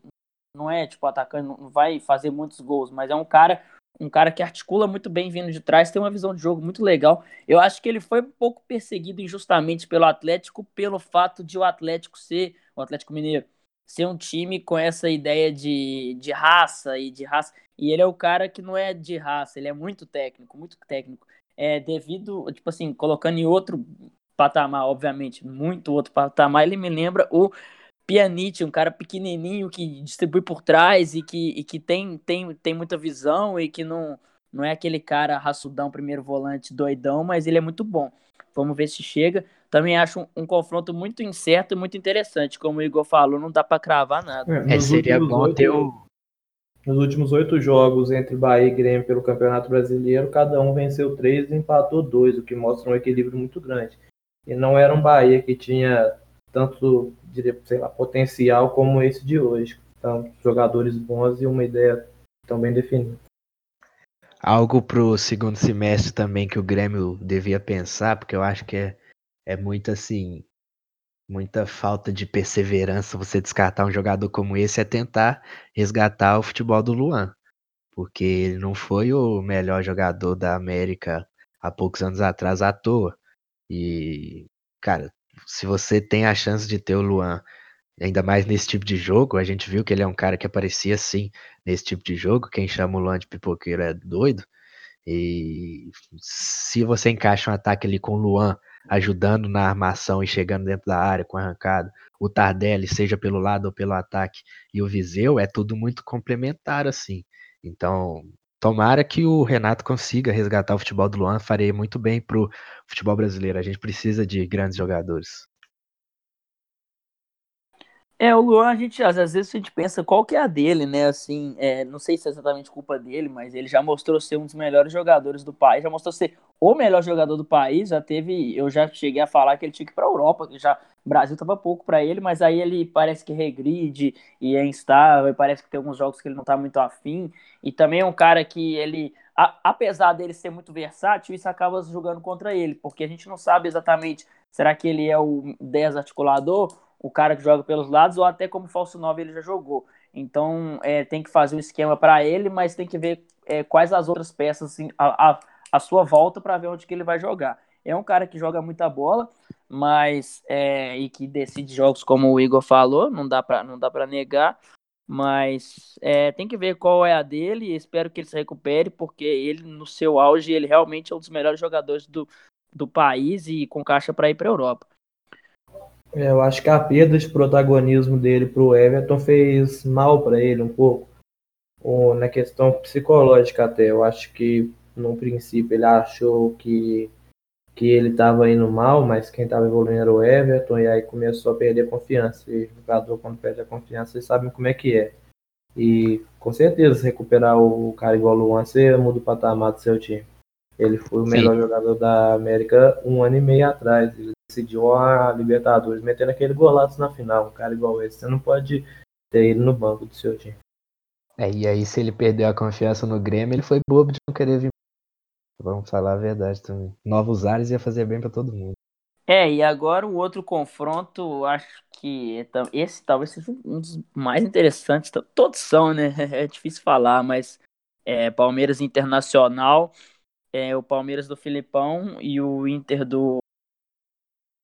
não é tipo atacante, não vai fazer muitos gols, mas é um cara um cara que articula muito bem vindo de trás, tem uma visão de jogo muito legal. Eu acho que ele foi um pouco perseguido injustamente pelo Atlético pelo fato de o Atlético ser, o Atlético Mineiro, ser um time com essa ideia de, de raça e de raça. E ele é o cara que não é de raça, ele é muito técnico, muito técnico. É devido, tipo assim, colocando em outro patamar, obviamente, muito outro patamar, ele me lembra o Pjanic, um cara pequenininho que distribui por trás e que, e que tem, tem, tem muita visão e que não, não é aquele cara raçudão, primeiro volante, doidão, mas ele é muito bom. Vamos ver se chega. Também acho um, um confronto muito incerto e muito interessante. Como o Igor falou, não dá para cravar nada. É, é seria bom ter o. Nos últimos oito jogos entre Bahia e Grêmio pelo Campeonato Brasileiro, cada um venceu três e empatou dois, o que mostra um equilíbrio muito grande. E não era um Bahia que tinha tanto, diria, sei lá, potencial como esse de hoje. Então, jogadores bons e uma ideia tão bem definida. Algo pro segundo semestre também que o Grêmio devia pensar, porque eu acho que é, é muito assim, muita falta de perseverança você descartar um jogador como esse é tentar resgatar o futebol do Luan. Porque ele não foi o melhor jogador da América há poucos anos atrás à toa. E, cara, se você tem a chance de ter o Luan, ainda mais nesse tipo de jogo, a gente viu que ele é um cara que aparecia assim nesse tipo de jogo. Quem chama o Luan de pipoqueiro é doido. E se você encaixa um ataque ali com o Luan ajudando na armação e chegando dentro da área com arrancada, o Tardelli, seja pelo lado ou pelo ataque, e o Viseu, é tudo muito complementar assim. Então, Tomara que o Renato consiga resgatar o futebol do Luan, faria muito bem pro futebol brasileiro. A gente precisa de grandes jogadores. É, o Luan, a gente, às vezes a gente pensa qual que é a dele, né? Assim, é, não sei se é exatamente culpa dele, mas ele já mostrou ser um dos melhores jogadores do país, já mostrou ser o melhor jogador do país. Já teve, eu já cheguei a falar que ele tinha que ir para a Europa, que já o Brasil tava pouco para ele, mas aí ele parece que regride e é instável, e parece que tem alguns jogos que ele não tá muito afim. E também é um cara que ele, a, apesar dele ser muito versátil, isso acaba jogando contra ele, porque a gente não sabe exatamente, será que ele é o 10 articulador o cara que joga pelos lados, ou até como falso 9 ele já jogou. Então é, tem que fazer um esquema para ele, mas tem que ver é, quais as outras peças assim, a, a, a sua volta para ver onde que ele vai jogar. É um cara que joga muita bola, mas é, e que decide jogos como o Igor falou, não dá para não dá para negar, mas é, tem que ver qual é a dele. Espero que ele se recupere, porque ele no seu auge ele realmente é um dos melhores jogadores do, do país e com caixa para ir para a Europa. É, eu acho que a perda de protagonismo dele para o Everton fez mal para ele um pouco, ou na questão psicológica até. Eu acho que no princípio ele achou que, que ele estava indo mal, mas quem estava evoluindo era o Everton, e aí começou a perder a confiança. E o jogador, quando perde a confiança, vocês sabem como é que é. E com certeza, se recuperar o cara igual o Luan, você muda o patamar do seu time. Ele foi o melhor Sim. jogador da América um ano e meio atrás. Ele decidiu a Libertadores metendo aquele golaço na final. Um cara igual esse, você não pode ter ele no banco do seu time. É, e aí se ele perdeu a confiança no Grêmio, ele foi bobo de não querer vir. Vamos falar a verdade também. Novos ares ia fazer bem para todo mundo. É, e agora o outro confronto, acho que esse talvez seja um dos mais interessantes. Todos são, né? *laughs* É difícil falar, mas é, Palmeiras Internacional é, o Palmeiras do Filipão e o Inter do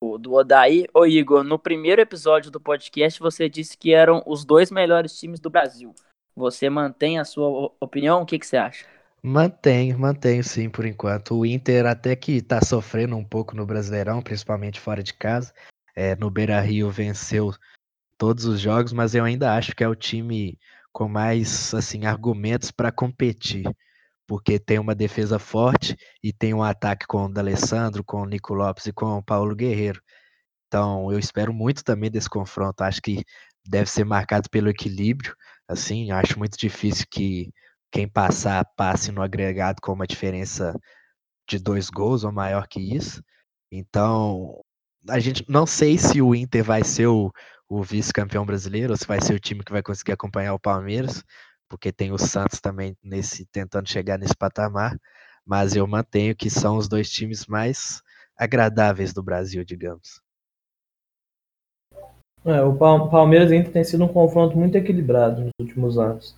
do Odaí. Ô Igor, no primeiro episódio do podcast você disse que eram os dois melhores times do Brasil. Você mantém a sua opinião? O que, que você acha? Mantenho, mantenho sim, por enquanto. O Inter até que tá sofrendo um pouco no Brasileirão, principalmente fora de casa. É, no Beira Rio venceu todos os jogos, mas eu ainda acho que é o time com mais assim argumentos para competir, porque tem uma defesa forte e tem um ataque com o D'Alessandro, com o Nico Lopes e com o Paulo Guerreiro. Então, eu espero muito também desse confronto. Acho que deve ser marcado pelo equilíbrio. Assim, acho muito difícil que quem passar passe no agregado com uma diferença de dois gols ou maior que isso. Então, a gente não sei se o Inter vai ser o, o vice-campeão brasileiro ou se vai ser o time que vai conseguir acompanhar o Palmeiras, porque tem o Santos também nesse tentando chegar nesse patamar, mas eu mantenho que são os dois times mais agradáveis do Brasil, digamos. É, o Palmeiras Inter tem sido um confronto muito equilibrado nos últimos anos.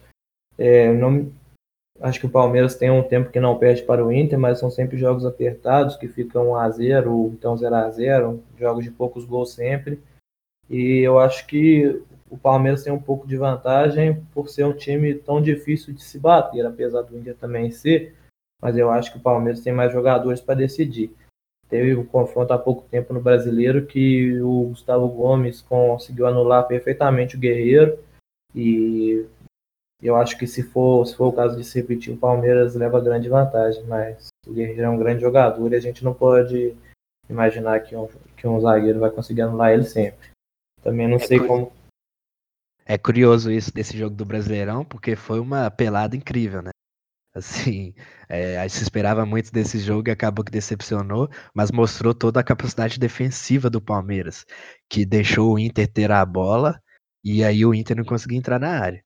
É, não, Acho que o Palmeiras tem um tempo que não perde para o Inter, mas são sempre jogos apertados, que ficam 1 a 0 ou então 0 a 0 jogos de poucos gols sempre. E eu acho que o Palmeiras tem um pouco de vantagem por ser um time tão difícil de se bater, apesar do Inter também ser, mas eu acho que o Palmeiras tem mais jogadores para decidir. Teve um confronto há pouco tempo no Brasileiro que o Gustavo Gomes conseguiu anular perfeitamente o Guerreiro e eu acho que se for, se for o caso de se repetir, o Palmeiras leva grande vantagem, mas o Guerreiro é um grande jogador e a gente não pode imaginar que um, que um zagueiro vai conseguir anular ele sempre. Também não é sei como. É curioso isso desse jogo do Brasileirão, porque foi uma pelada incrível, né? *laughs* Assim, é, a gente se esperava muito desse jogo e acabou que decepcionou, mas mostrou toda a capacidade defensiva do Palmeiras, que deixou o Inter ter a bola e aí o Inter não conseguia entrar na área.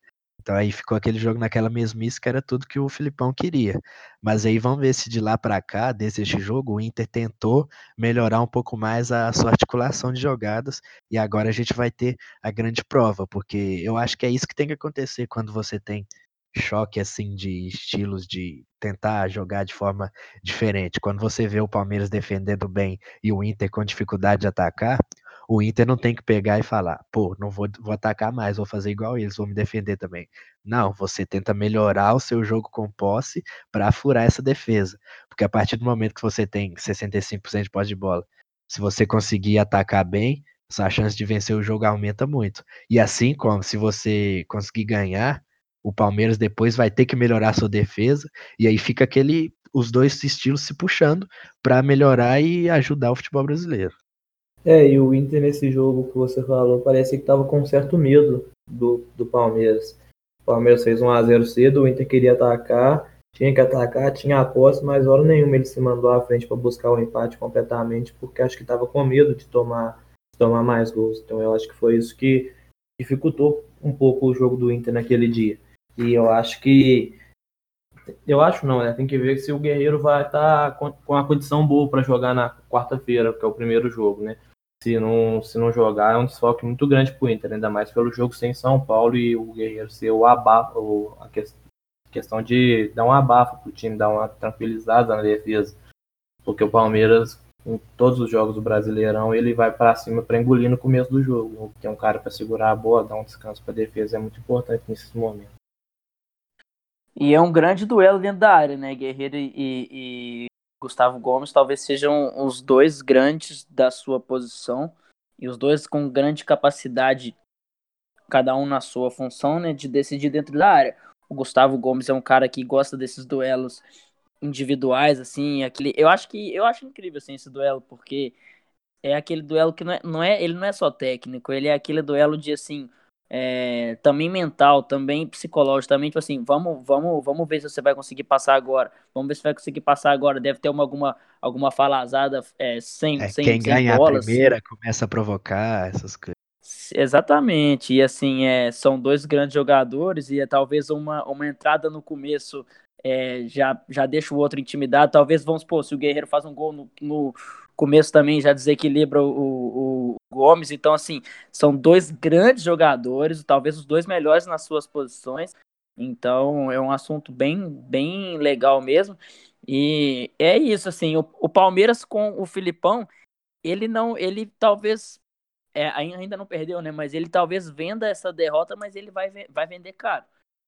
Então aí ficou aquele jogo naquela mesmice que era tudo que o Filipão queria. Mas aí vamos ver se de lá para cá, desde este jogo, o Inter tentou melhorar um pouco mais a sua articulação de jogadas e agora a gente vai ter a grande prova, porque eu acho que é isso que tem que acontecer quando você tem choque assim de estilos de tentar jogar de forma diferente. Quando você vê o Palmeiras defendendo bem e o Inter com dificuldade de atacar, o Inter não tem que pegar e falar, pô, não vou, vou atacar mais, vou fazer igual eles, vou me defender também. Não, você tenta melhorar o seu jogo com posse para furar essa defesa. Porque a partir do momento que você tem 65% de posse de bola, se você conseguir atacar bem, sua chance de vencer o jogo aumenta muito. E assim como se você conseguir ganhar, o Palmeiras depois vai ter que melhorar sua defesa e aí fica aquele os dois estilos se puxando para melhorar e ajudar o futebol brasileiro. É, e o Inter nesse jogo que você falou, parece que estava com certo medo do, do Palmeiras. O Palmeiras fez 1 a 0 cedo, o Inter queria atacar, tinha que atacar, tinha a posse, mas hora nenhuma ele se mandou à frente para buscar o empate completamente, porque acho que estava com medo de tomar, de tomar mais gols. Então eu acho que foi isso que dificultou um pouco o jogo do Inter naquele dia. E eu acho que eu acho não, né? Tem que ver se o Guerreiro vai estar tá com a condição boa para jogar na quarta-feira, que é o primeiro jogo, né? Se não, se não jogar, é um desfoque muito grande para o Inter, ainda mais pelo jogo sem São Paulo e o Guerreiro ser o abafo, a questão de dar um abafo para o time, dar uma tranquilizada na defesa, porque o Palmeiras, em todos os jogos do Brasileirão, ele vai para cima para engolir no começo do jogo. Tem um cara para segurar a bola, dar um descanso para a defesa, é muito importante nesses momentos. E é um grande duelo dentro da área, né? Guerreiro e, e Gustavo Gomes talvez sejam os dois grandes da sua posição e os dois com grande capacidade, cada um na sua função, né, de decidir dentro da área. O Gustavo Gomes é um cara que gosta desses duelos individuais, assim, aquele, eu acho que eu acho incrível assim esse duelo porque é aquele duelo que não é, não é ele não é só técnico, ele é aquele duelo de assim é, também mental, também psicológico, também, tipo assim, vamos, vamos, vamos ver se você vai conseguir passar agora. Vamos ver se vai conseguir passar agora. Deve ter uma, alguma, alguma falazada é, sem, é, sem Quem sem ganha bola, a primeira começa a provocar essas coisas. Exatamente, e assim, é, são dois grandes jogadores e é talvez uma, uma entrada no começo é, já, já deixa o outro intimidado. Talvez, vamos supor, se o Guerreiro faz um gol no, no começo também já desequilibra o, o, Gomes. Então, assim, são dois grandes jogadores, talvez os dois melhores nas suas posições. Então, é um assunto bem, bem legal mesmo. E é isso, assim, o, o Palmeiras com o Filipão, ele não, ele talvez é, ainda não perdeu, né? Mas ele talvez venda essa derrota, mas ele vai, vai vender caro.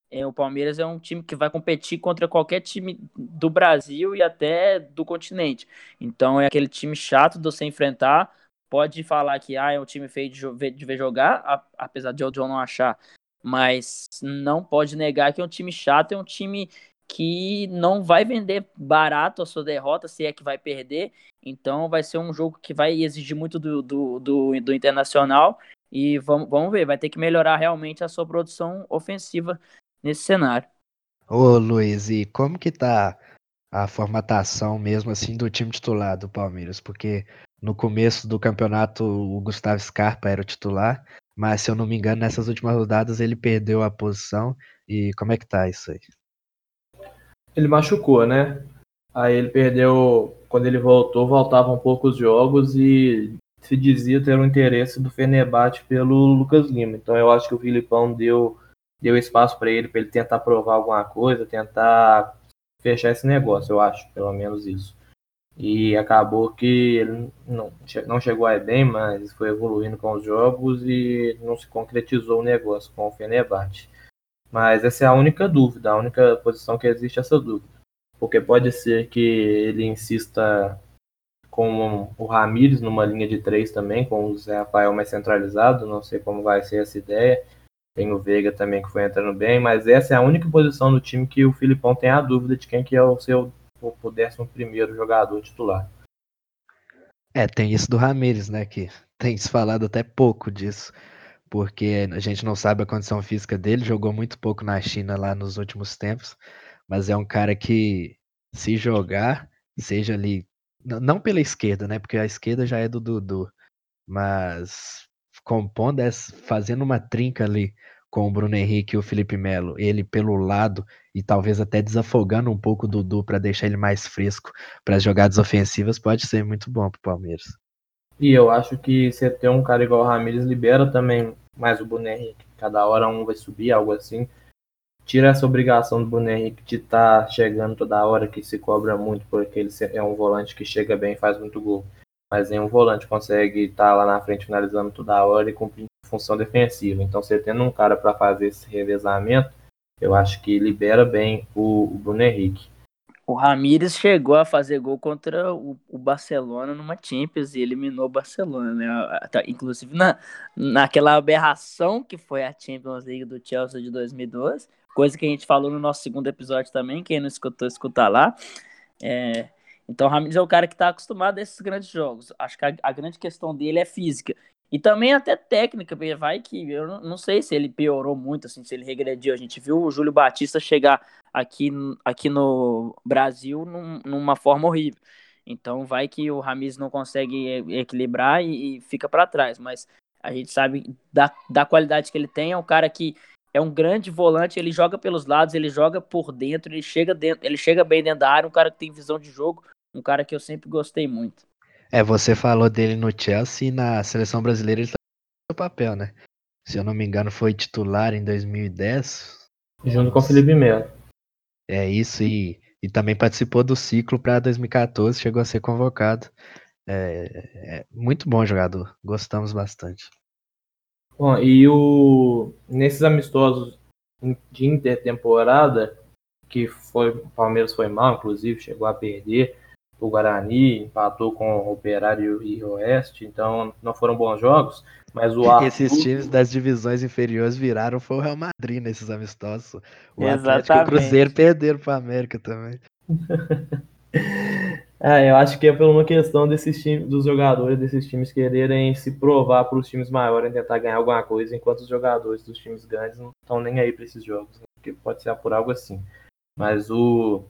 É, o Palmeiras é um time que vai competir contra qualquer time do Brasil e até do continente. Então é aquele time chato de você enfrentar. Pode falar que ah, é um time feio de, de ver jogar, apesar de eu não achar, mas não pode negar que é um time chato, é um time que não vai vender barato a sua derrota, se é que vai perder. Então vai ser um jogo que vai exigir muito do, do, do, do Internacional. E vamos, vamos ver, vai ter que melhorar realmente a sua produção ofensiva nesse cenário. Ô Luiz, e como que tá a formatação mesmo assim do time titular do Palmeiras? Porque no começo do campeonato o Gustavo Scarpa era o titular, mas se eu não me engano nessas últimas rodadas ele perdeu a posição. E como é que tá isso aí? Ele machucou, né? Aí ele perdeu, quando ele voltou, voltavam poucos jogos e se dizia ter um interesse do Fenerbahçe pelo Lucas Lima. Então eu acho que o Filipão deu deu espaço para ele, para ele tentar provar alguma coisa, tentar fechar esse negócio, eu acho, pelo menos isso. E acabou que ele não, não chegou a bem, mas foi evoluindo com os jogos e não se concretizou o negócio com o Fenerbahçe. Mas essa é a única dúvida, a única posição que existe essa dúvida. Porque pode ser que ele insista com o Ramires numa linha de três também, com o Zé Rafael mais centralizado, não sei como vai ser essa ideia. Tem o Veiga também que foi entrando bem, mas essa é a única posição do time que o Filipão tem a dúvida de quem que é o seu o décimo primeiro jogador titular. É, tem isso do Ramires, né, que tem se falado até pouco disso, porque a gente não sabe a condição física dele, jogou muito pouco na China lá nos últimos tempos, mas é um cara que se jogar, seja ali, não pela esquerda, né, porque a esquerda já é do Dudu, mas compondo, fazendo uma trinca ali com o Bruno Henrique e o Felipe Melo, ele pelo lado e talvez até desafogando um pouco o Dudu para deixar ele mais fresco para as jogadas ofensivas, pode ser muito bom para o Palmeiras. E eu acho que você ter um cara igual o Ramires libera também mais o Bruno Henrique. Cada hora um vai subir, algo assim. Tira essa obrigação do Bruno Henrique de estar tá chegando toda hora, que se cobra muito, porque ele é um volante que chega bem e faz muito gol mas nenhum volante consegue estar lá na frente finalizando toda hora e cumprindo função defensiva. Então, você tendo um cara para fazer esse revezamento, eu acho que libera bem o, o Bruno Henrique. O Ramires chegou a fazer gol contra o, o, Barcelona numa Champions e eliminou o Barcelona, né? Inclusive na, naquela aberração que foi a Champions League do Chelsea de 2012, coisa que a gente falou no nosso segundo episódio também, quem não escutou, escuta lá. É, então o Ramires é o cara que está acostumado a esses grandes jogos. Acho que a, a, grande questão dele é física. E também até técnica, vai que eu não, sei se ele piorou muito, assim, se ele regrediu. A gente viu o Júlio Batista chegar aqui, aqui no Brasil num, numa forma horrível. Então vai que o Ramires não consegue equilibrar e, e fica para trás. Mas a gente sabe da, da qualidade que ele tem. É um cara que é um grande volante, ele joga pelos lados, ele joga por dentro, ele chega dentro, ele chega bem dentro da área, um cara que tem visão de jogo, um cara que eu sempre gostei muito. É, você falou dele no Chelsea e na seleção brasileira ele tá no papel, né? Se eu não me engano, foi titular em 2010. Junto com o Felipe Melo. É isso, e, e também participou do ciclo para 2014, chegou a ser convocado. É, é, muito bom jogador, gostamos bastante. Bom, e o nesses amistosos de intertemporada, que foi o Palmeiras foi mal, inclusive, chegou a perder o Guarani, empatou com o Operário e o Oeste, então não foram bons jogos, mas o *laughs* Arthur... Esses times das divisões inferiores viraram foi o Real Madrid nesses amistosos. O Exatamente. Atlético e o Cruzeiro perderam para a América também. *laughs* é, eu acho que é por uma questão desses times, dos jogadores desses times quererem se provar para os times maiores, tentar ganhar alguma coisa, enquanto os jogadores dos times grandes não estão nem aí para esses jogos, né? porque pode ser por algo assim. Mas o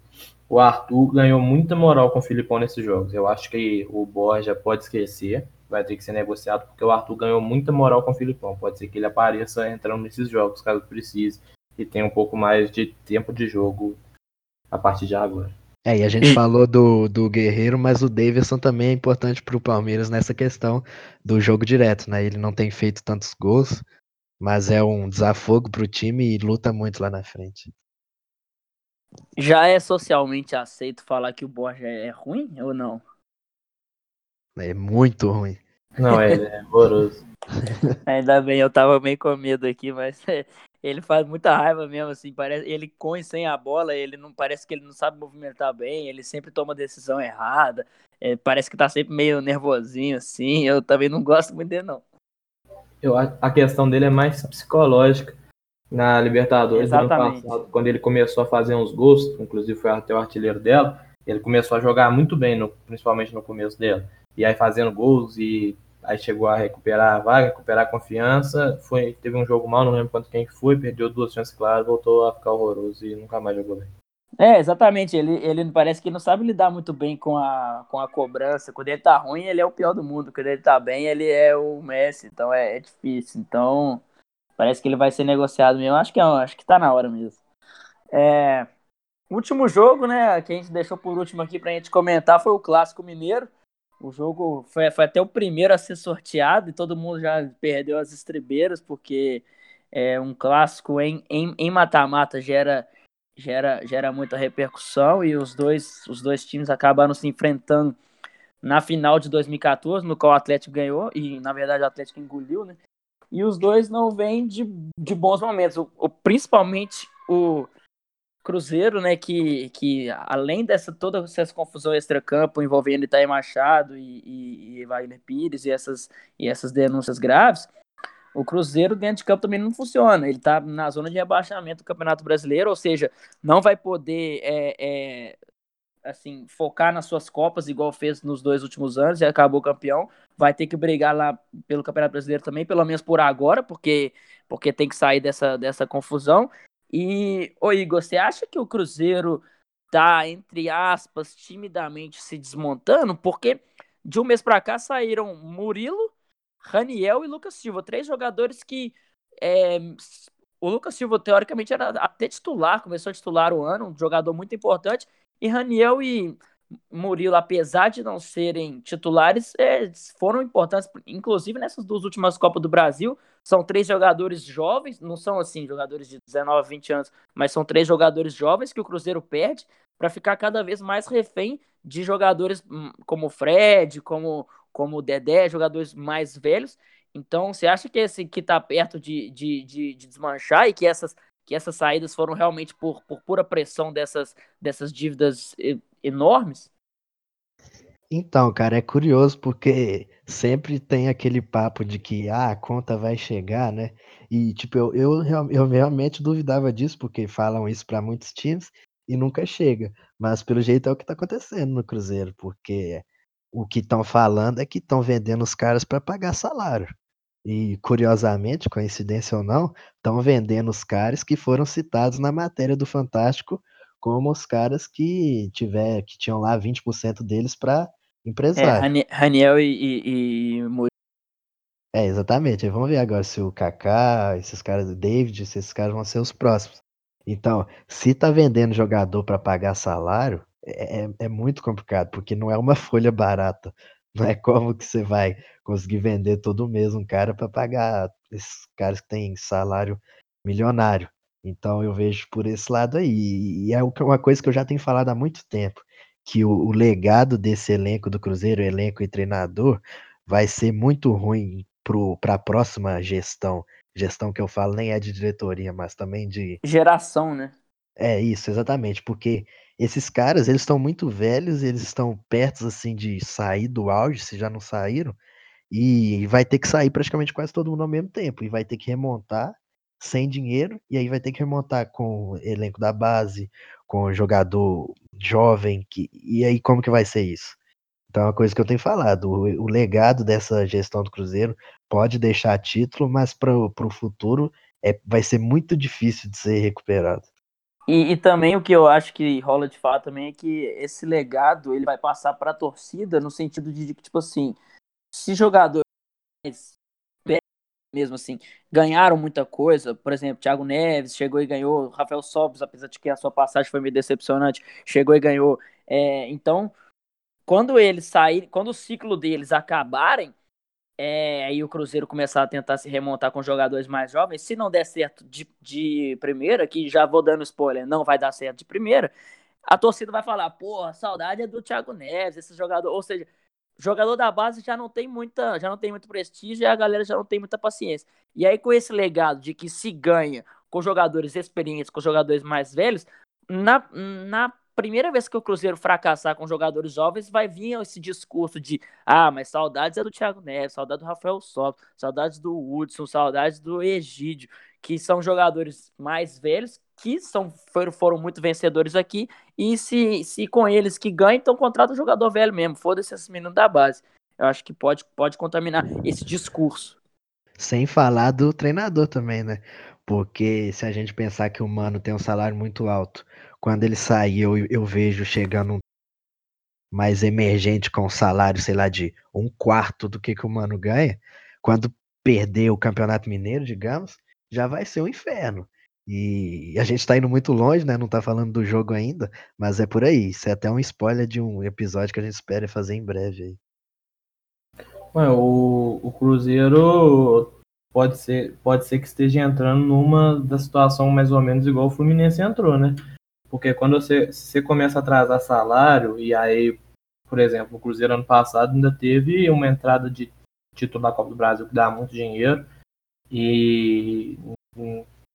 o Arthur ganhou muita moral com o Filipão nesses jogos. Eu acho que o Borja pode esquecer, vai ter que ser negociado, porque o Arthur ganhou muita moral com o Filipão. Pode ser que ele apareça entrando nesses jogos, caso precise, e tenha um pouco mais de tempo de jogo a partir de agora. É, e a gente falou do, do Guerreiro, mas o Davidson também é importante para o Palmeiras nessa questão do jogo direto, né? Ele não tem feito tantos gols, mas é um desafogo para o time e luta muito lá na frente. Já é socialmente aceito falar que o Borja é ruim ou não? É muito ruim. Não, ele é horroroso. *laughs* Ainda bem, eu tava meio com medo aqui, mas *laughs* ele faz muita raiva mesmo, assim, parece, ele põe sem a bola, ele não parece que ele não sabe movimentar bem, ele sempre toma decisão errada, é, parece que tá sempre meio nervosinho, assim, eu também não gosto muito dele, não. Eu, a questão dele é mais psicológica. Na Libertadores, ano passado, quando ele começou a fazer uns gols, inclusive foi até o artilheiro dela, ele começou a jogar muito bem, no, principalmente no começo dela. E aí fazendo gols e aí chegou a recuperar a vaga, recuperar a confiança. Foi, teve um jogo mal, não lembro quanto quem foi, perdeu duas chances claras, voltou a ficar horroroso e nunca mais jogou bem. É, exatamente. Ele, ele parece que não sabe lidar muito bem com a, com a cobrança. Quando ele tá ruim, ele é o pior do mundo. Quando ele tá bem, ele é o Messi. Então é, é difícil. Então parece que ele vai ser negociado mesmo. Acho que, é, acho que tá na hora mesmo. É, último jogo, né, que a gente deixou por último aqui pra gente comentar foi o Clássico Mineiro. O jogo foi, foi até o primeiro a ser sorteado e todo mundo já perdeu as estribeiras, porque é, um clássico em mata-mata em, em gera, gera, gera muita repercussão e os dois, os dois times acabaram se enfrentando na final de 2014, no qual o Atlético ganhou, e na verdade o Atlético engoliu, né? E os dois não vêm de, de bons momentos, o, o principalmente o, Cruzeiro, né, que, que além dessa toda essa confusão extra-campo envolvendo Itaí Machado e, e, e Wagner Pires e essas, e essas denúncias graves, o Cruzeiro dentro de campo também não funciona. Ele está na zona de rebaixamento do Campeonato Brasileiro, ou seja, não vai poder é, é, assim focar nas suas copas igual fez nos dois últimos anos e acabou campeão. Vai ter que brigar lá pelo Campeonato Brasileiro também, pelo menos por agora, porque porque tem que sair dessa, dessa confusão. E, ô Igor, você acha que o Cruzeiro tá, entre aspas, timidamente se desmontando? Porque de um mês para cá saíram Murilo, Raniel e Lucas Silva, três jogadores que é, o Lucas Silva, teoricamente, era até titular, começou a titular o ano, um jogador muito importante, e Raniel e Murilo, apesar de não serem titulares, é, foram importantes, inclusive nessas duas últimas Copas do Brasil. São três jogadores jovens, não são assim jogadores de 19, 20 anos, mas são três jogadores jovens que o Cruzeiro perde para ficar cada vez mais refém de jogadores hum, como Fred, como, como Dedé, jogadores mais velhos. Então, você acha que esse que está perto de, de, de, de desmanchar e que essas que essas saídas foram realmente por, por pura pressão dessas, dessas dívidas enormes? Então, cara, é curioso porque sempre tem aquele papo de que ah, a conta vai chegar, né? E, tipo, eu, eu, eu realmente duvidava disso, porque falam isso para muitos times e nunca chega. Mas, pelo jeito, é o que tá acontecendo no Cruzeiro, porque o que estão falando é que estão vendendo os caras para pagar salário. E, curiosamente, coincidência ou não, estão vendendo os caras que foram citados na matéria do Fantástico como os caras que tiver, que tinham lá 20% deles para empresário. É, Raniel e, e, e É, exatamente. Vamos ver agora se o Kaká, esses caras, David, se esses caras vão ser os próximos. Então, se tá vendendo jogador para pagar salário, é, é, é muito complicado, porque não é uma *laughs* folha barata. Não é como que você vai conseguir vender todo mês um cara para pagar esses caras que têm salário milionário. Então eu vejo por esse lado aí. E é uma coisa que eu já tenho falado há muito tempo, que o, o legado desse elenco do Cruzeiro, elenco e treinador, vai ser muito ruim para a próxima gestão. Gestão que eu falo nem é de diretoria, mas também de geração, né? É isso, exatamente, porque esses caras, eles estão muito velhos, eles estão perto assim de sair do auge, se já não saíram, e vai ter que sair praticamente quase todo mundo ao mesmo tempo e vai ter que remontar sem dinheiro, e aí vai ter que remontar com o elenco da base, com o jogador jovem, que, e aí como que vai ser isso? Então é uma coisa que eu tenho falado, o, o legado dessa gestão do Cruzeiro pode deixar título, mas para o futuro é, vai ser muito difícil de ser recuperado. E, e, também o que eu acho que rola de fato também é que esse legado ele vai passar para a torcida no sentido de que, tipo assim, se jogadores *laughs* mesmo assim, ganharam muita coisa. Por exemplo, Thiago Neves chegou e ganhou, Rafael Sobis, apesar de que a sua passagem foi meio decepcionante, chegou e ganhou. É, então, quando eles saírem, quando o ciclo deles acabarem, é, aí o Cruzeiro começar a tentar se remontar com jogadores mais jovens, se não der certo de, de primeira, que já vou dando spoiler, não vai dar certo de primeira, a torcida vai falar, porra, saudade é do Thiago Neves, esse jogador, ou seja, jogador da base já não tem muita, já não tem muito prestígio e a galera já não tem muita paciência. E aí com esse legado de que se ganha com jogadores experientes, com jogadores mais velhos, na, na primeira vez que o Cruzeiro fracassar com jogadores jovens, vai vir esse discurso de ah, mas saudades é do Thiago Neves, saudades do Rafael Sobis, saudades do Hudson, saudades do Egídio, que são jogadores mais velhos que são, foram, foram muito vencedores aqui, e se, se com eles que ganham, então contrata o jogador velho mesmo, foda-se esse menino da base. Eu acho que pode, pode contaminar esse discurso. Sem falar do treinador também, né? Porque se a gente pensar que o Mano tem um salário muito alto, quando ele sair, eu, eu vejo chegando um mais emergente com um salário, sei lá, de um quarto do que, que o Mano ganha. Quando perder o Campeonato Mineiro, digamos, já vai ser um inferno. E a gente tá indo muito longe, né? Não tá falando do jogo ainda, mas é por aí. Isso é até um spoiler de um episódio que a gente espera fazer em breve aí. Ué, o, o Cruzeiro pode ser, pode ser que esteja entrando numa da situação mais ou menos igual o Fluminense entrou, né? Porque quando você, você começa a atrasar salário, e aí, por exemplo, o Cruzeiro ano passado ainda teve uma entrada de título da Copa do Brasil que dá muito dinheiro, e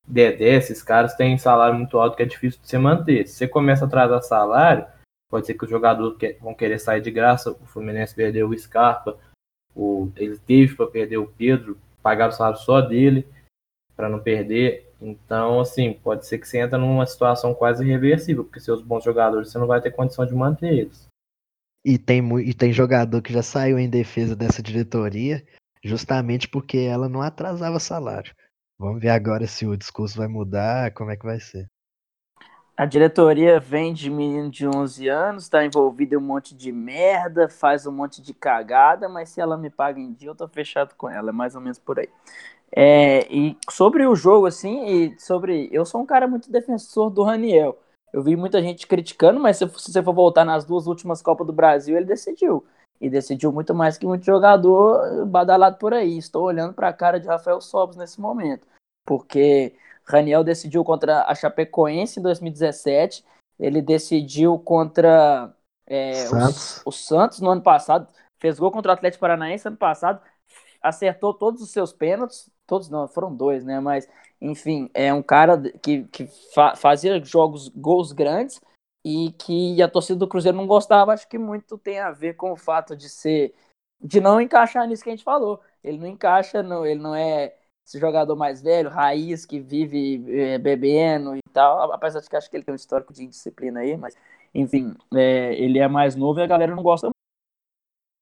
Dedé, esses caras têm salário muito alto que é difícil de se manter. Se você começa a atrasar salário, pode ser que os jogadores vão querer sair de graça. O Fluminense perdeu o Scarpa, o, ele teve para perder o Pedro, pagar o salário só dele para não perder. Então, assim, pode ser que você entra numa situação quase irreversível, porque seus bons jogadores você não vai ter condição de manter eles. E tem, e tem jogador que já saiu em defesa dessa diretoria justamente porque ela não atrasava salário. Vamos ver agora se o discurso vai mudar, como é que vai ser. A diretoria vem de menino de 11 anos, está envolvida em um monte de merda, faz um monte de cagada, mas se ela me paga em dia, eu tô fechado com ela, é mais ou menos por aí. É, e sobre o jogo, assim, e sobre. Eu sou um cara muito defensor do Raniel. Eu vi muita gente criticando, mas se, você for voltar nas duas últimas Copas do Brasil, ele decidiu. E decidiu muito mais que muito jogador badalado por aí. Estou olhando para a cara de Rafael Sobos nesse momento porque Raniel decidiu contra a Chapecoense em 2017, ele decidiu contra é, Santos. O, o, Santos no ano passado, fez gol contra o Atlético Paranaense ano passado, acertou todos os seus pênaltis, todos não, foram dois, né? Mas, enfim, é um cara que, que fa fazia jogos, gols grandes e que a torcida do Cruzeiro não gostava, acho que muito tem a ver com o fato de ser, de não encaixar nisso que a gente falou. Ele não encaixa, não, ele não é esse jogador mais velho, raiz, que vive é, bebendo e tal, apesar de que acho que ele tem um histórico de indisciplina aí, mas enfim, é, ele é mais novo e a galera não gosta muito.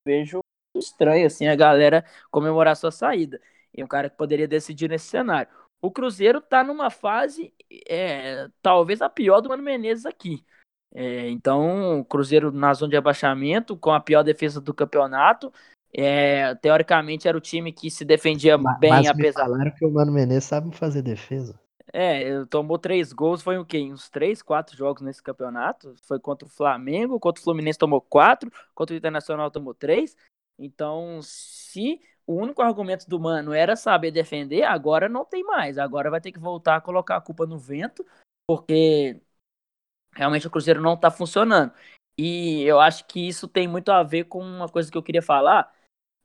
Vejo estranho assim a galera comemorar sua saída. E um cara que poderia decidir nesse cenário. O Cruzeiro tá numa fase, é, talvez a pior do Mano Menezes aqui. É, então, o Cruzeiro na zona de abaixamento, com a pior defesa do campeonato, é, teoricamente era o time que se defendia mas, bem, mas apesar. Falaram que o Mano Menezes sabe fazer defesa. É, tomou três gols, foi o quê? Uns três, quatro jogos nesse campeonato. Foi contra o Flamengo, contra o Fluminense tomou quatro, contra o Internacional tomou três. Então, se o único argumento do Mano era saber defender, agora não tem mais. Agora vai ter que voltar a colocar a culpa no vento, porque realmente o Cruzeiro não tá funcionando. E eu acho que isso tem muito a ver com uma coisa que eu queria falar,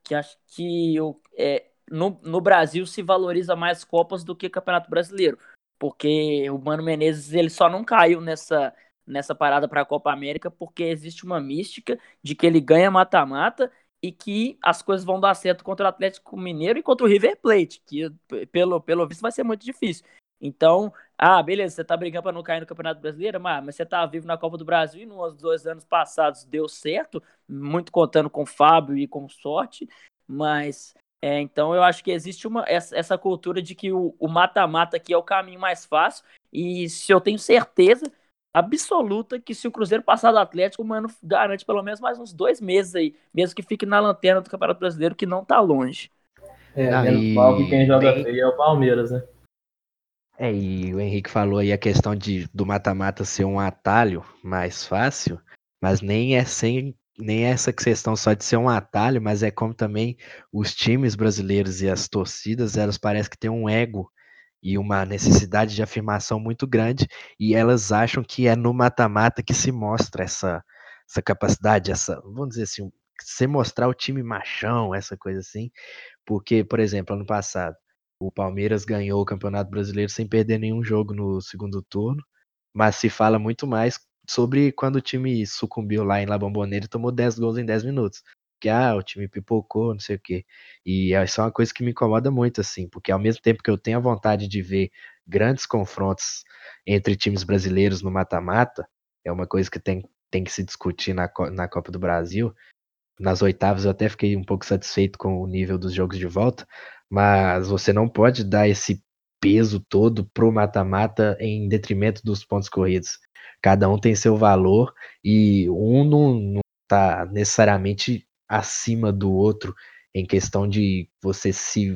que acho que eu, é, no, no Brasil se valoriza mais Copas do que Campeonato Brasileiro. Porque o Mano Menezes ele só não caiu nessa, nessa parada para a Copa América porque existe uma mística de que ele ganha mata-mata e que as coisas vão dar certo contra o Atlético Mineiro e contra o River Plate, que pelo, pelo visto vai ser muito difícil. Então, ah, beleza, você tá brigando para não cair no Campeonato Brasileiro, mas, mas você tá vivo na Copa do Brasil e nos dois anos passados deu certo, muito contando com o Fábio e com sorte, mas é, então eu acho que existe uma, essa, essa cultura de que o mata-mata aqui é o caminho mais fácil, e se eu tenho certeza absoluta que se o Cruzeiro passar do Atlético, o Mano garante pelo menos mais uns dois meses aí, mesmo que fique na lanterna do Campeonato Brasileiro, que não tá longe. É, aí, mal que quem joga bem... feio é o Palmeiras, né? É, e o Henrique falou aí a questão de do mata-mata ser um atalho mais fácil, mas nem é sem nem é essa questão só de ser um atalho, mas é como também os times brasileiros e as torcidas, elas parecem que têm um ego e uma necessidade de afirmação muito grande, e elas acham que é no mata-mata que se mostra essa, essa capacidade, essa, vamos dizer assim, você mostrar o time machão, essa coisa assim. Porque, por exemplo, ano passado, o Palmeiras ganhou o Campeonato Brasileiro sem perder nenhum jogo no segundo turno, mas se fala muito mais sobre quando o time sucumbiu lá em La Bombonera e tomou 10 gols em 10 minutos. Que ah, o time pipocou, não sei o quê. E isso é uma coisa que me incomoda muito, assim, porque ao mesmo tempo que eu tenho a vontade de ver grandes confrontos entre times brasileiros no mata-mata, é uma coisa que tem, tem que se discutir na, na Copa do Brasil. Nas oitavas eu até fiquei um pouco satisfeito com o nível dos jogos de volta, mas você não pode dar esse peso todo pro mata-mata em detrimento dos pontos corridos. Cada um tem seu valor e um não, não tá necessariamente acima do outro em questão de você se,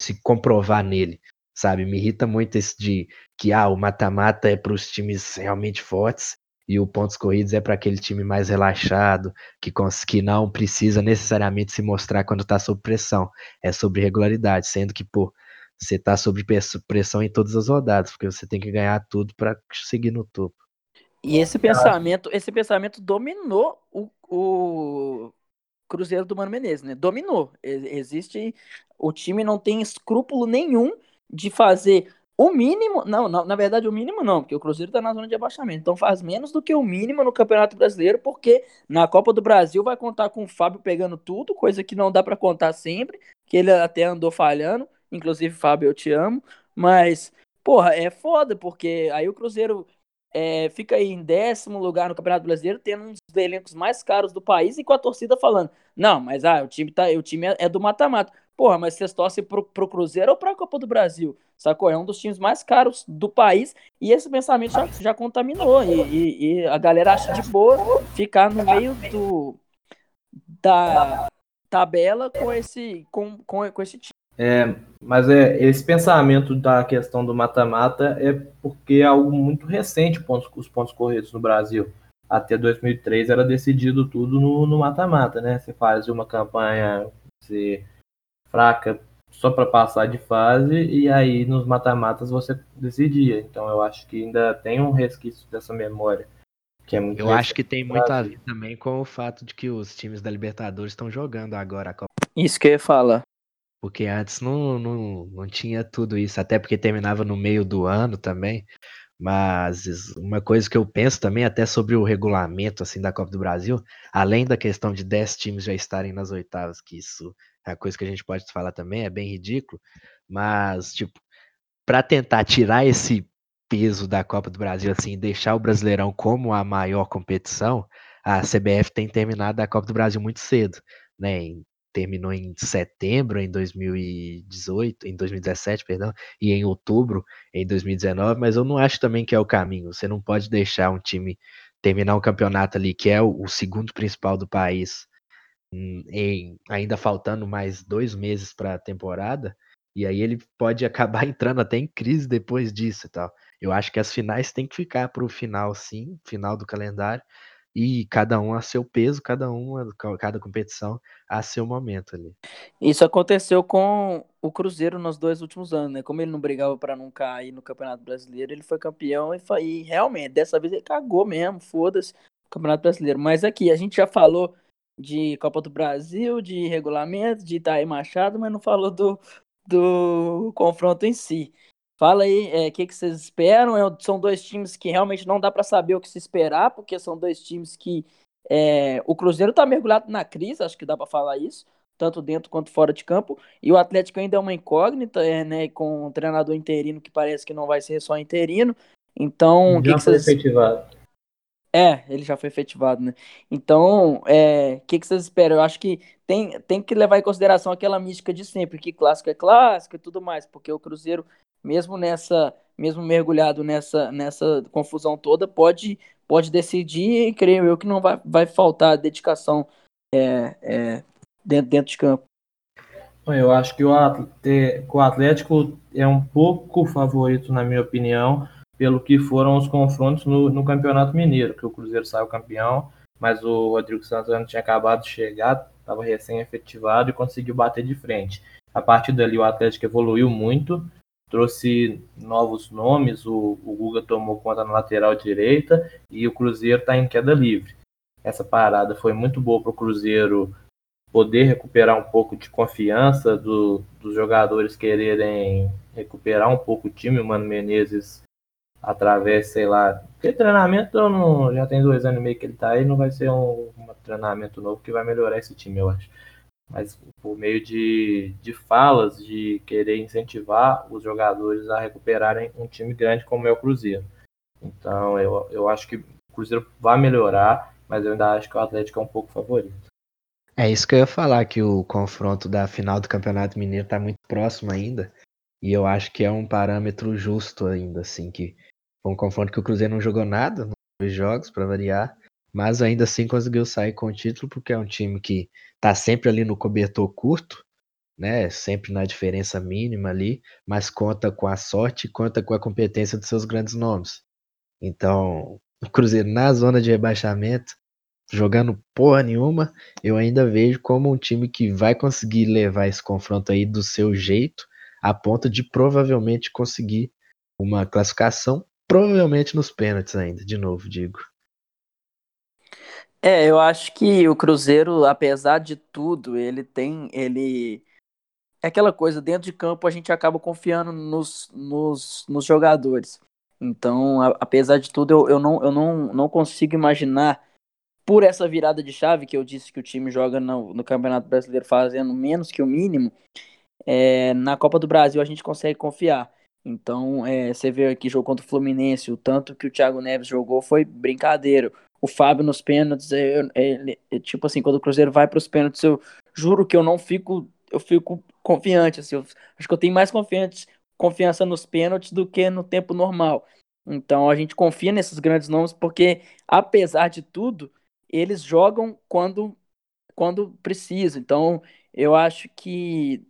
se comprovar nele, sabe? Me irrita muito esse de que ah, o mata-mata é para os times realmente fortes e o pontos corridos é para aquele time mais relaxado, que, que não precisa necessariamente se mostrar quando está sob pressão. É sobre regularidade, sendo que, pô, você está sob pressão em todas as rodadas, porque você tem que ganhar tudo para seguir no topo. E esse pensamento, esse pensamento dominou o, o Cruzeiro do Mano Menezes, né? Dominou. Existe. O time não tem escrúpulo nenhum de fazer o mínimo, não, não, na verdade o mínimo não, porque o Cruzeiro está na zona de abaixamento. Então faz menos do que o mínimo no Campeonato Brasileiro, porque na Copa do Brasil vai contar com o Fábio pegando tudo, coisa que não dá para contar sempre, que ele até andou falhando. Inclusive, Fábio, eu te amo. Mas, porra, é foda, porque aí o Cruzeiro é, fica aí em décimo lugar no Campeonato Brasileiro, tendo um dos elencos mais caros do país e com a torcida falando: não, mas ah, o time, tá, o time é, é do mata-mata. Porra, mas vocês torcem pro, pro Cruzeiro ou pra Copa do Brasil? Sacou? É um dos times mais caros do país e esse pensamento já, já contaminou. E, e, e a galera acha de boa ficar no meio do, da tabela com esse, com, com, com esse time. É, mas é, esse pensamento da questão do mata-mata é porque é algo muito recente pontos, os pontos corridos no Brasil. Até 2003 era decidido tudo no mata-mata, né? Você fazia uma campanha você, fraca só para passar de fase e aí nos mata-matas você decidia. Então eu acho que ainda tem um resquício dessa memória. Que é muito eu acho que tem muito a ver também com o fato de que os times da Libertadores estão jogando agora a Copa. Isso que eu ia falar. Porque antes não, não, não tinha tudo isso, até porque terminava no meio do ano também. Mas uma coisa que eu penso também, até sobre o regulamento assim da Copa do Brasil, além da questão de 10 times já estarem nas oitavas, que isso é a coisa que a gente pode falar também, é bem ridículo, mas, tipo, para tentar tirar esse peso da Copa do Brasil, assim, deixar o Brasileirão como a maior competição, a CBF tem terminado a Copa do Brasil muito cedo, né? Terminou em setembro em 2018, em 2017, perdão, e em outubro em 2019, mas eu não acho também que é o caminho. Você não pode deixar um time terminar um campeonato ali que é o, o segundo principal do país, hum, em, ainda faltando mais dois meses para a temporada, e aí ele pode *laughs* acabar entrando até em crise depois disso e tal. Eu acho que as finais têm que ficar para o final, sim, final do calendário, e cada um a seu peso, cada um, cada competição a seu momento ali. Isso aconteceu com o Cruzeiro nos dois últimos anos, né? Como ele não brigava para não cair no Campeonato Brasileiro, ele foi campeão e, foi, e realmente, dessa vez ele cagou mesmo, foda-se, Campeonato Brasileiro. Mas aqui, a gente já falou de Copa do Brasil, de regulamento, de Itaí Machado, mas não falou do, do confronto em si. Fala aí, o é, que, que vocês esperam? É, são dois times que realmente não dá para saber o que se esperar, porque são dois times que é, o Cruzeiro está mergulhado na crise, acho que dá para falar isso, tanto dentro quanto fora de campo, e o Atlético ainda é uma incógnita, é, né, com um treinador interino que parece que não vai ser só interino. Então, já que foi vocês... efetivado. É, ele já foi efetivado, né? Então, o é, que, que vocês esperam? Eu acho que tem, tem que levar em consideração aquela mística de sempre, que clássico é clássico e tudo mais, porque o Cruzeiro mesmo nessa, mesmo mergulhado nessa, nessa confusão toda, pode, pode decidir e creio eu que não vai, vai faltar dedicação é, é, dentro, dentro de campo. Eu acho que o Atlético é um pouco favorito, na minha opinião, pelo que foram os confrontos no, no Campeonato Mineiro, que o Cruzeiro saiu campeão, mas o Rodrigo Santos não tinha acabado de chegar, estava recém-efetivado e conseguiu bater de frente. A partir dali o Atlético evoluiu muito, trouxe novos nomes, o, o Guga tomou conta na lateral direita e o Cruzeiro está em queda livre. essa parada foi muito boa para o Cruzeiro poder recuperar um pouco de confiança do, dos jogadores quererem recuperar um pouco o time. O Mano Menezes, através, sei lá, porque treinamento não, já tem dois anos e meio que ele está aí, não vai ser um, um treinamento novo que vai melhorar esse time, eu acho. Mas por meio de, de falas, de querer incentivar os jogadores a recuperarem um time grande como é o Cruzeiro. Então eu, eu acho que o Cruzeiro vai melhorar, mas eu ainda acho que o Atlético é um pouco favorito. É isso que eu ia falar, que o confronto da final do Campeonato Mineiro está muito próximo ainda. E eu acho que é um parâmetro justo ainda, assim, que foi um confronto que o Cruzeiro não jogou nada dois jogos, para variar, mas ainda assim conseguiu sair com o título, porque é um time que tá sempre ali no cobertor curto, né? Sempre na diferença mínima ali, mas conta com a sorte, conta com a competência dos seus grandes nomes. Então, o Cruzeiro na zona de rebaixamento jogando porra nenhuma, eu ainda vejo como um time que vai conseguir levar esse confronto aí do seu jeito, a ponto de provavelmente conseguir uma classificação, provavelmente nos pênaltis ainda, de novo, digo. É, eu acho que o Cruzeiro, apesar de tudo, ele tem, ele é aquela coisa, dentro de campo a gente acaba confiando nos, nos, nos jogadores. Então, a, apesar de tudo, eu, eu, não, eu não, não consigo imaginar por essa virada de chave que eu disse que o time joga no, no Campeonato Brasileiro fazendo menos que o mínimo, é, na Copa do Brasil a gente consegue confiar. Então, é, você vê aqui jogo contra o Fluminense, o tanto que o Thiago Neves jogou foi brincadeira. O Fábio nos pênaltis, é tipo assim, quando o Cruzeiro vai para os pênaltis, eu juro que eu não fico, eu fico confiante. Assim, eu, acho que eu tenho mais confiante, confiança nos pênaltis do que no tempo normal. Então a gente confia nesses grandes nomes porque, apesar de tudo, eles jogam quando, quando precisa. Então, eu acho que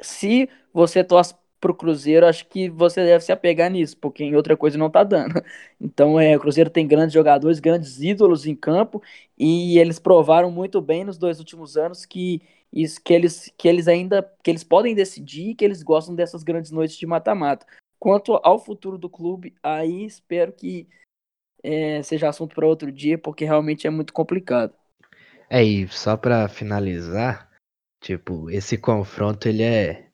se você torce pro Cruzeiro, acho que você deve se apegar nisso, porque em outra coisa não tá dando. *laughs* Então, é, o Cruzeiro tem grandes jogadores, grandes ídolos em campo, e eles provaram muito bem nos dois últimos anos que isso que eles que eles ainda que eles podem decidir, que eles gostam dessas grandes noites de mata-mata. Quanto ao futuro do clube, aí espero que é, seja assunto para outro dia, porque realmente é muito complicado. É, e só para finalizar, tipo, esse confronto ele é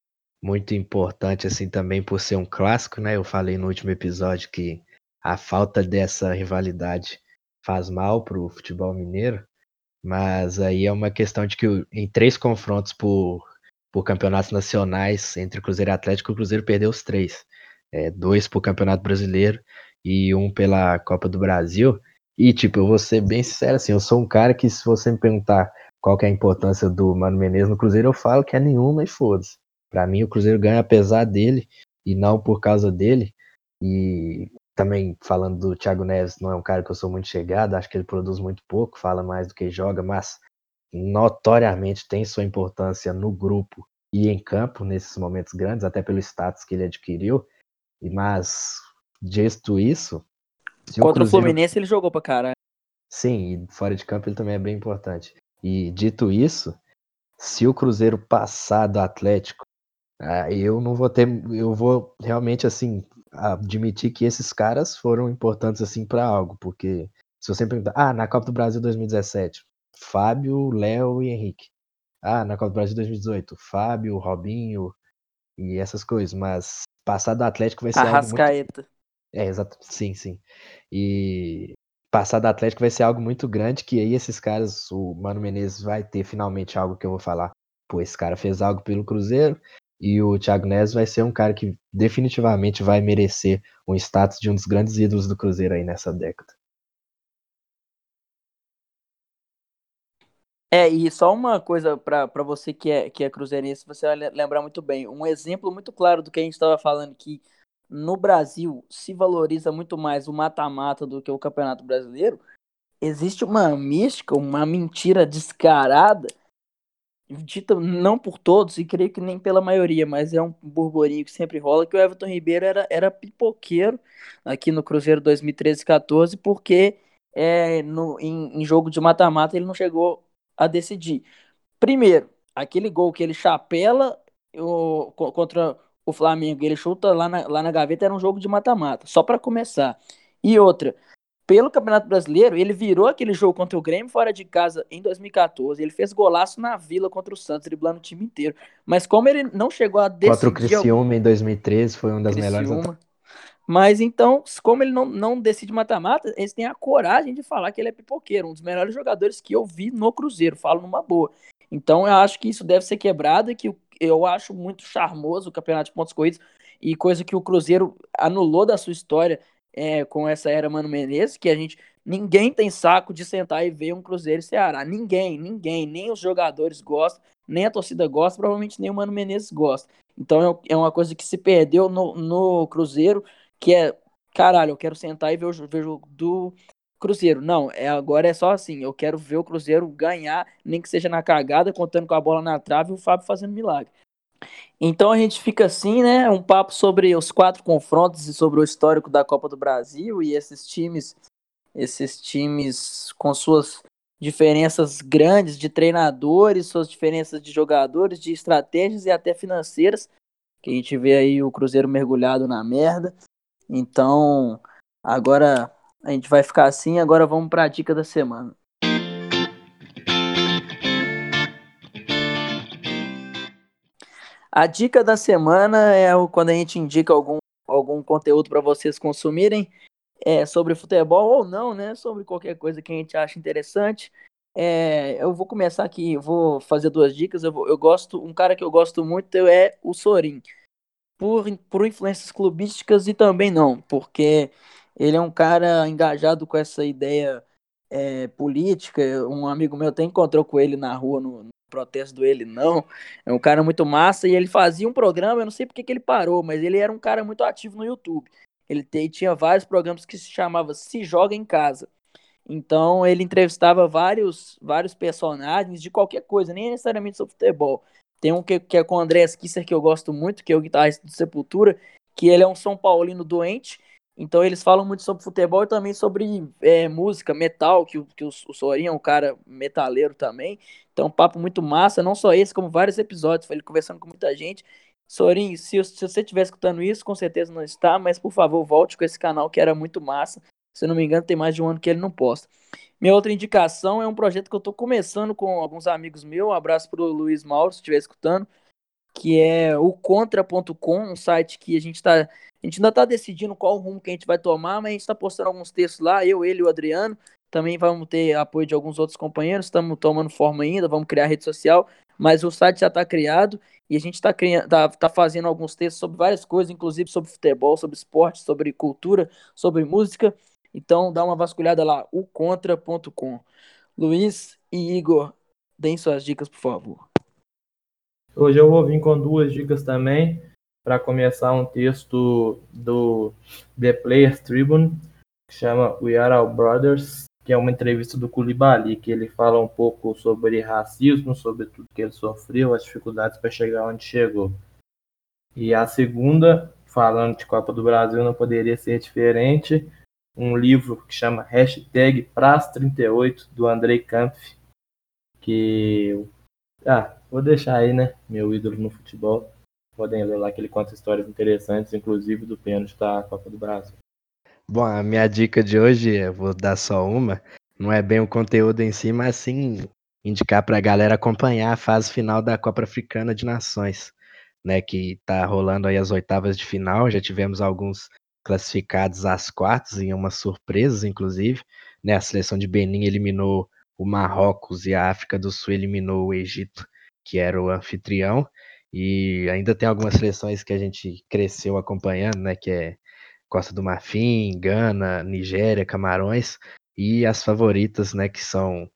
muito importante assim também por ser um clássico, né? Eu falei no último episódio que a falta dessa rivalidade faz mal pro futebol mineiro, mas aí é uma questão de que em três confrontos por, por campeonatos nacionais entre Cruzeiro e Atlético, o Cruzeiro perdeu os três. É, dois por Campeonato Brasileiro e um pela Copa do Brasil. E, tipo, eu vou ser bem sincero, assim, eu sou um cara que, se você me perguntar qual é a importância do Mano Menezes no Cruzeiro, eu falo que é nenhuma e foda-se. Pra mim, o Cruzeiro ganha apesar dele e não por causa dele. E também falando do Thiago Neves, não é um cara que eu sou muito chegado, acho que ele produz muito pouco, fala mais do que joga, mas notoriamente tem sua importância no grupo e em campo nesses momentos grandes, até pelo status que ele adquiriu. Mas Dito isso. Contra o, Cruzeiro... o Fluminense ele jogou pra caralho. Sim, e fora de campo ele também é bem importante. E dito isso, se o Cruzeiro passar do Atlético, ah, eu não vou ter. Eu vou realmente assim admitir que esses caras foram importantes assim para algo, porque se você perguntar, ah, na Copa do Brasil 2017, Fábio, Léo e Henrique. Ah, na Copa do Brasil 2018, Fábio, Robinho e essas coisas, mas passar do Atlético vai ser Arrascaeta. algo muito... É, exato. Sim, sim. E passar da Atlético vai ser algo muito grande, que aí esses caras, o Mano Menezes vai ter finalmente algo que eu vou falar. Pô, esse cara fez algo pelo Cruzeiro, e o Thiago Neves vai ser um cara que definitivamente vai merecer um status de um dos grandes ídolos do Cruzeiro aí nessa década. É, e só uma coisa para você que é, que é cruzeirense, você vai lembrar muito bem. Um exemplo muito claro do que a gente estava falando aqui no Brasil se valoriza muito mais o mata-mata do que o Campeonato Brasileiro, existe uma mística, uma mentira descarada, dita não por todos, e creio que nem pela maioria, mas é um burburinho que sempre rola, que o Everton Ribeiro era, era pipoqueiro aqui no Cruzeiro 2013-14, porque é, no, em, em jogo de mata-mata ele não chegou a decidir. Primeiro, aquele gol que ele chapela o, contra o Flamengo ele chuta lá na, lá na gaveta, era um jogo de mata-mata, só para começar. E outra, pelo Campeonato Brasileiro, ele virou aquele jogo contra o Grêmio fora de casa em 2014. Ele fez golaço na Vila contra o Santos, driblando o time inteiro. Mas como ele não chegou a decidir... Contra o Criciúma em 2013, foi uma das Criciúma. melhores... Mas então, como ele não, não decide mata-mata, eles têm a coragem de falar que ele é pipoqueiro, um dos melhores jogadores que eu vi no Cruzeiro, falo numa boa. Então eu acho que isso deve ser quebrado e que eu acho muito charmoso o campeonato de pontos corridos e coisa que o Cruzeiro anulou da sua história é, com essa era Mano Menezes, que a gente ninguém tem saco de sentar e ver um Cruzeiro e Ceará. Ninguém, ninguém, nem os jogadores gostam, nem a torcida gosta, provavelmente nem o Mano Menezes gosta. Então é, é uma coisa que se perdeu no, no Cruzeiro, que é, caralho, eu quero sentar e ver o, ver o jogo do Cruzeiro. Não, é agora é só assim, eu quero ver o Cruzeiro ganhar, nem que seja na cagada, contando com a bola na trave e o Fábio fazendo milagre. Então a gente fica assim, né? Um papo sobre os quatro confrontos e sobre o histórico da Copa do Brasil e esses times, esses times com suas diferenças grandes de treinadores, suas diferenças de jogadores, de estratégias e até financeiras, que a gente vê aí o Cruzeiro mergulhado na merda. Então, agora a gente vai ficar assim, agora vamos para a dica da semana. A dica da semana é quando a gente indica algum, algum conteúdo para vocês consumirem é, sobre futebol ou não, né? Sobre qualquer coisa que a gente acha interessante. É, eu vou começar aqui, vou fazer duas dicas. Eu, vou, eu gosto, um cara que eu gosto muito é o Sorin, por, por influências clubísticas e também não, porque ele é um cara engajado com essa ideia é, política. Um amigo meu até encontrou com ele na rua no, protesto do Ele Não. É um cara muito massa e ele fazia um programa, eu não sei porque que ele parou, mas ele era um cara muito ativo no YouTube. Ele te, tinha vários programas que se chamava Se Joga em Casa. Então ele entrevistava vários, vários personagens de qualquer coisa, nem necessariamente sobre futebol. Tem um que, que é com o André Kisser, que eu gosto muito, que é o guitarrista do Sepultura, que ele é um São Paulino doente então eles falam muito sobre futebol e também sobre é, música, metal, que, que o, o é um cara metaleiro também. Então, um papo muito massa, não só esse, como vários episódios, foi ele conversando com muita gente. Sorinho, se, se você estiver escutando isso, com certeza não está, mas por favor, volte com esse canal que era muito massa. Se não me engano, tem mais de um ano que ele não posta. Minha outra indicação é um projeto que eu estou começando com alguns amigos meus. Um abraço para o Luiz Mauro, se estiver escutando que é o contra.com, um site que a gente está a gente ainda está decidindo qual rumo que a gente vai tomar, mas a gente está postando alguns textos lá, eu, ele e o Adriano. Também vamos ter apoio de alguns outros companheiros, estamos tomando forma ainda, vamos criar rede social, mas o site já está criado e a gente está tá, tá fazendo alguns textos sobre várias coisas, inclusive sobre futebol, sobre esporte, sobre cultura, sobre música. Então dá uma vasculhada lá, o contra.com. Luiz e Igor, deem suas dicas, por favor. Hoje eu vou vir com duas dicas também, para começar um texto do The Players Tribune, que chama We Are All Brothers, que é uma entrevista do Koulibaly, que ele fala um pouco sobre racismo, sobre tudo que ele sofreu, as dificuldades para chegar onde chegou. E a segunda, falando de Copa do Brasil, não poderia ser diferente, um livro que chama Hashtag Praz38, do Andrei Kampf, que ah, vou deixar aí, né? Meu ídolo no futebol. Podem ler lá que ele conta histórias interessantes, inclusive do pênalti da Copa do Brasil. Bom, a minha dica de hoje, eu vou dar só uma. Não é bem o conteúdo em si, mas sim indicar para a galera acompanhar a fase final da Copa Africana de Nações, né? Que tá rolando aí as oitavas de final. Já tivemos alguns classificados às quartas, em umas surpresas, inclusive. Né, a seleção de Benin eliminou o Marrocos e a África do Sul eliminou o Egito, que era o anfitrião. E ainda tem algumas seleções que a gente cresceu acompanhando, né? Que é Costa do Marfim, Gana, Nigéria, Camarões e as favoritas, né? Que são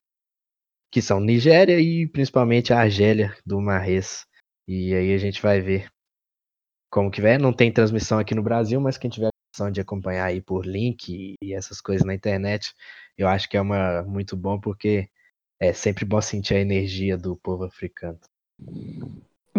que são Nigéria e principalmente a Argélia do Marres. E aí a gente vai ver como que vai. Não tem transmissão aqui no Brasil, mas quem tiver a opção de acompanhar aí por link e essas coisas na internet, eu acho que é uma muito bom porque é sempre bom sentir a energia do povo africano.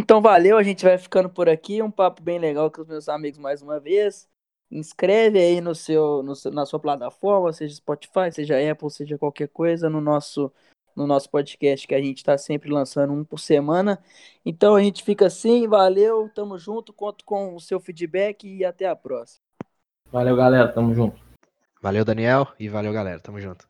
Então valeu, a gente vai ficando por aqui. Um papo bem legal com os meus amigos mais uma vez. Inscreve aí no seu, no seu, na sua plataforma, seja Spotify, seja Apple, seja qualquer coisa, no nosso, no nosso podcast que a gente está sempre lançando um por semana. Então a gente fica assim, valeu, tamo junto, conto com o seu feedback e até a próxima. Valeu, galera, tamo junto. Valeu, Daniel, e valeu, galera. Tamo junto.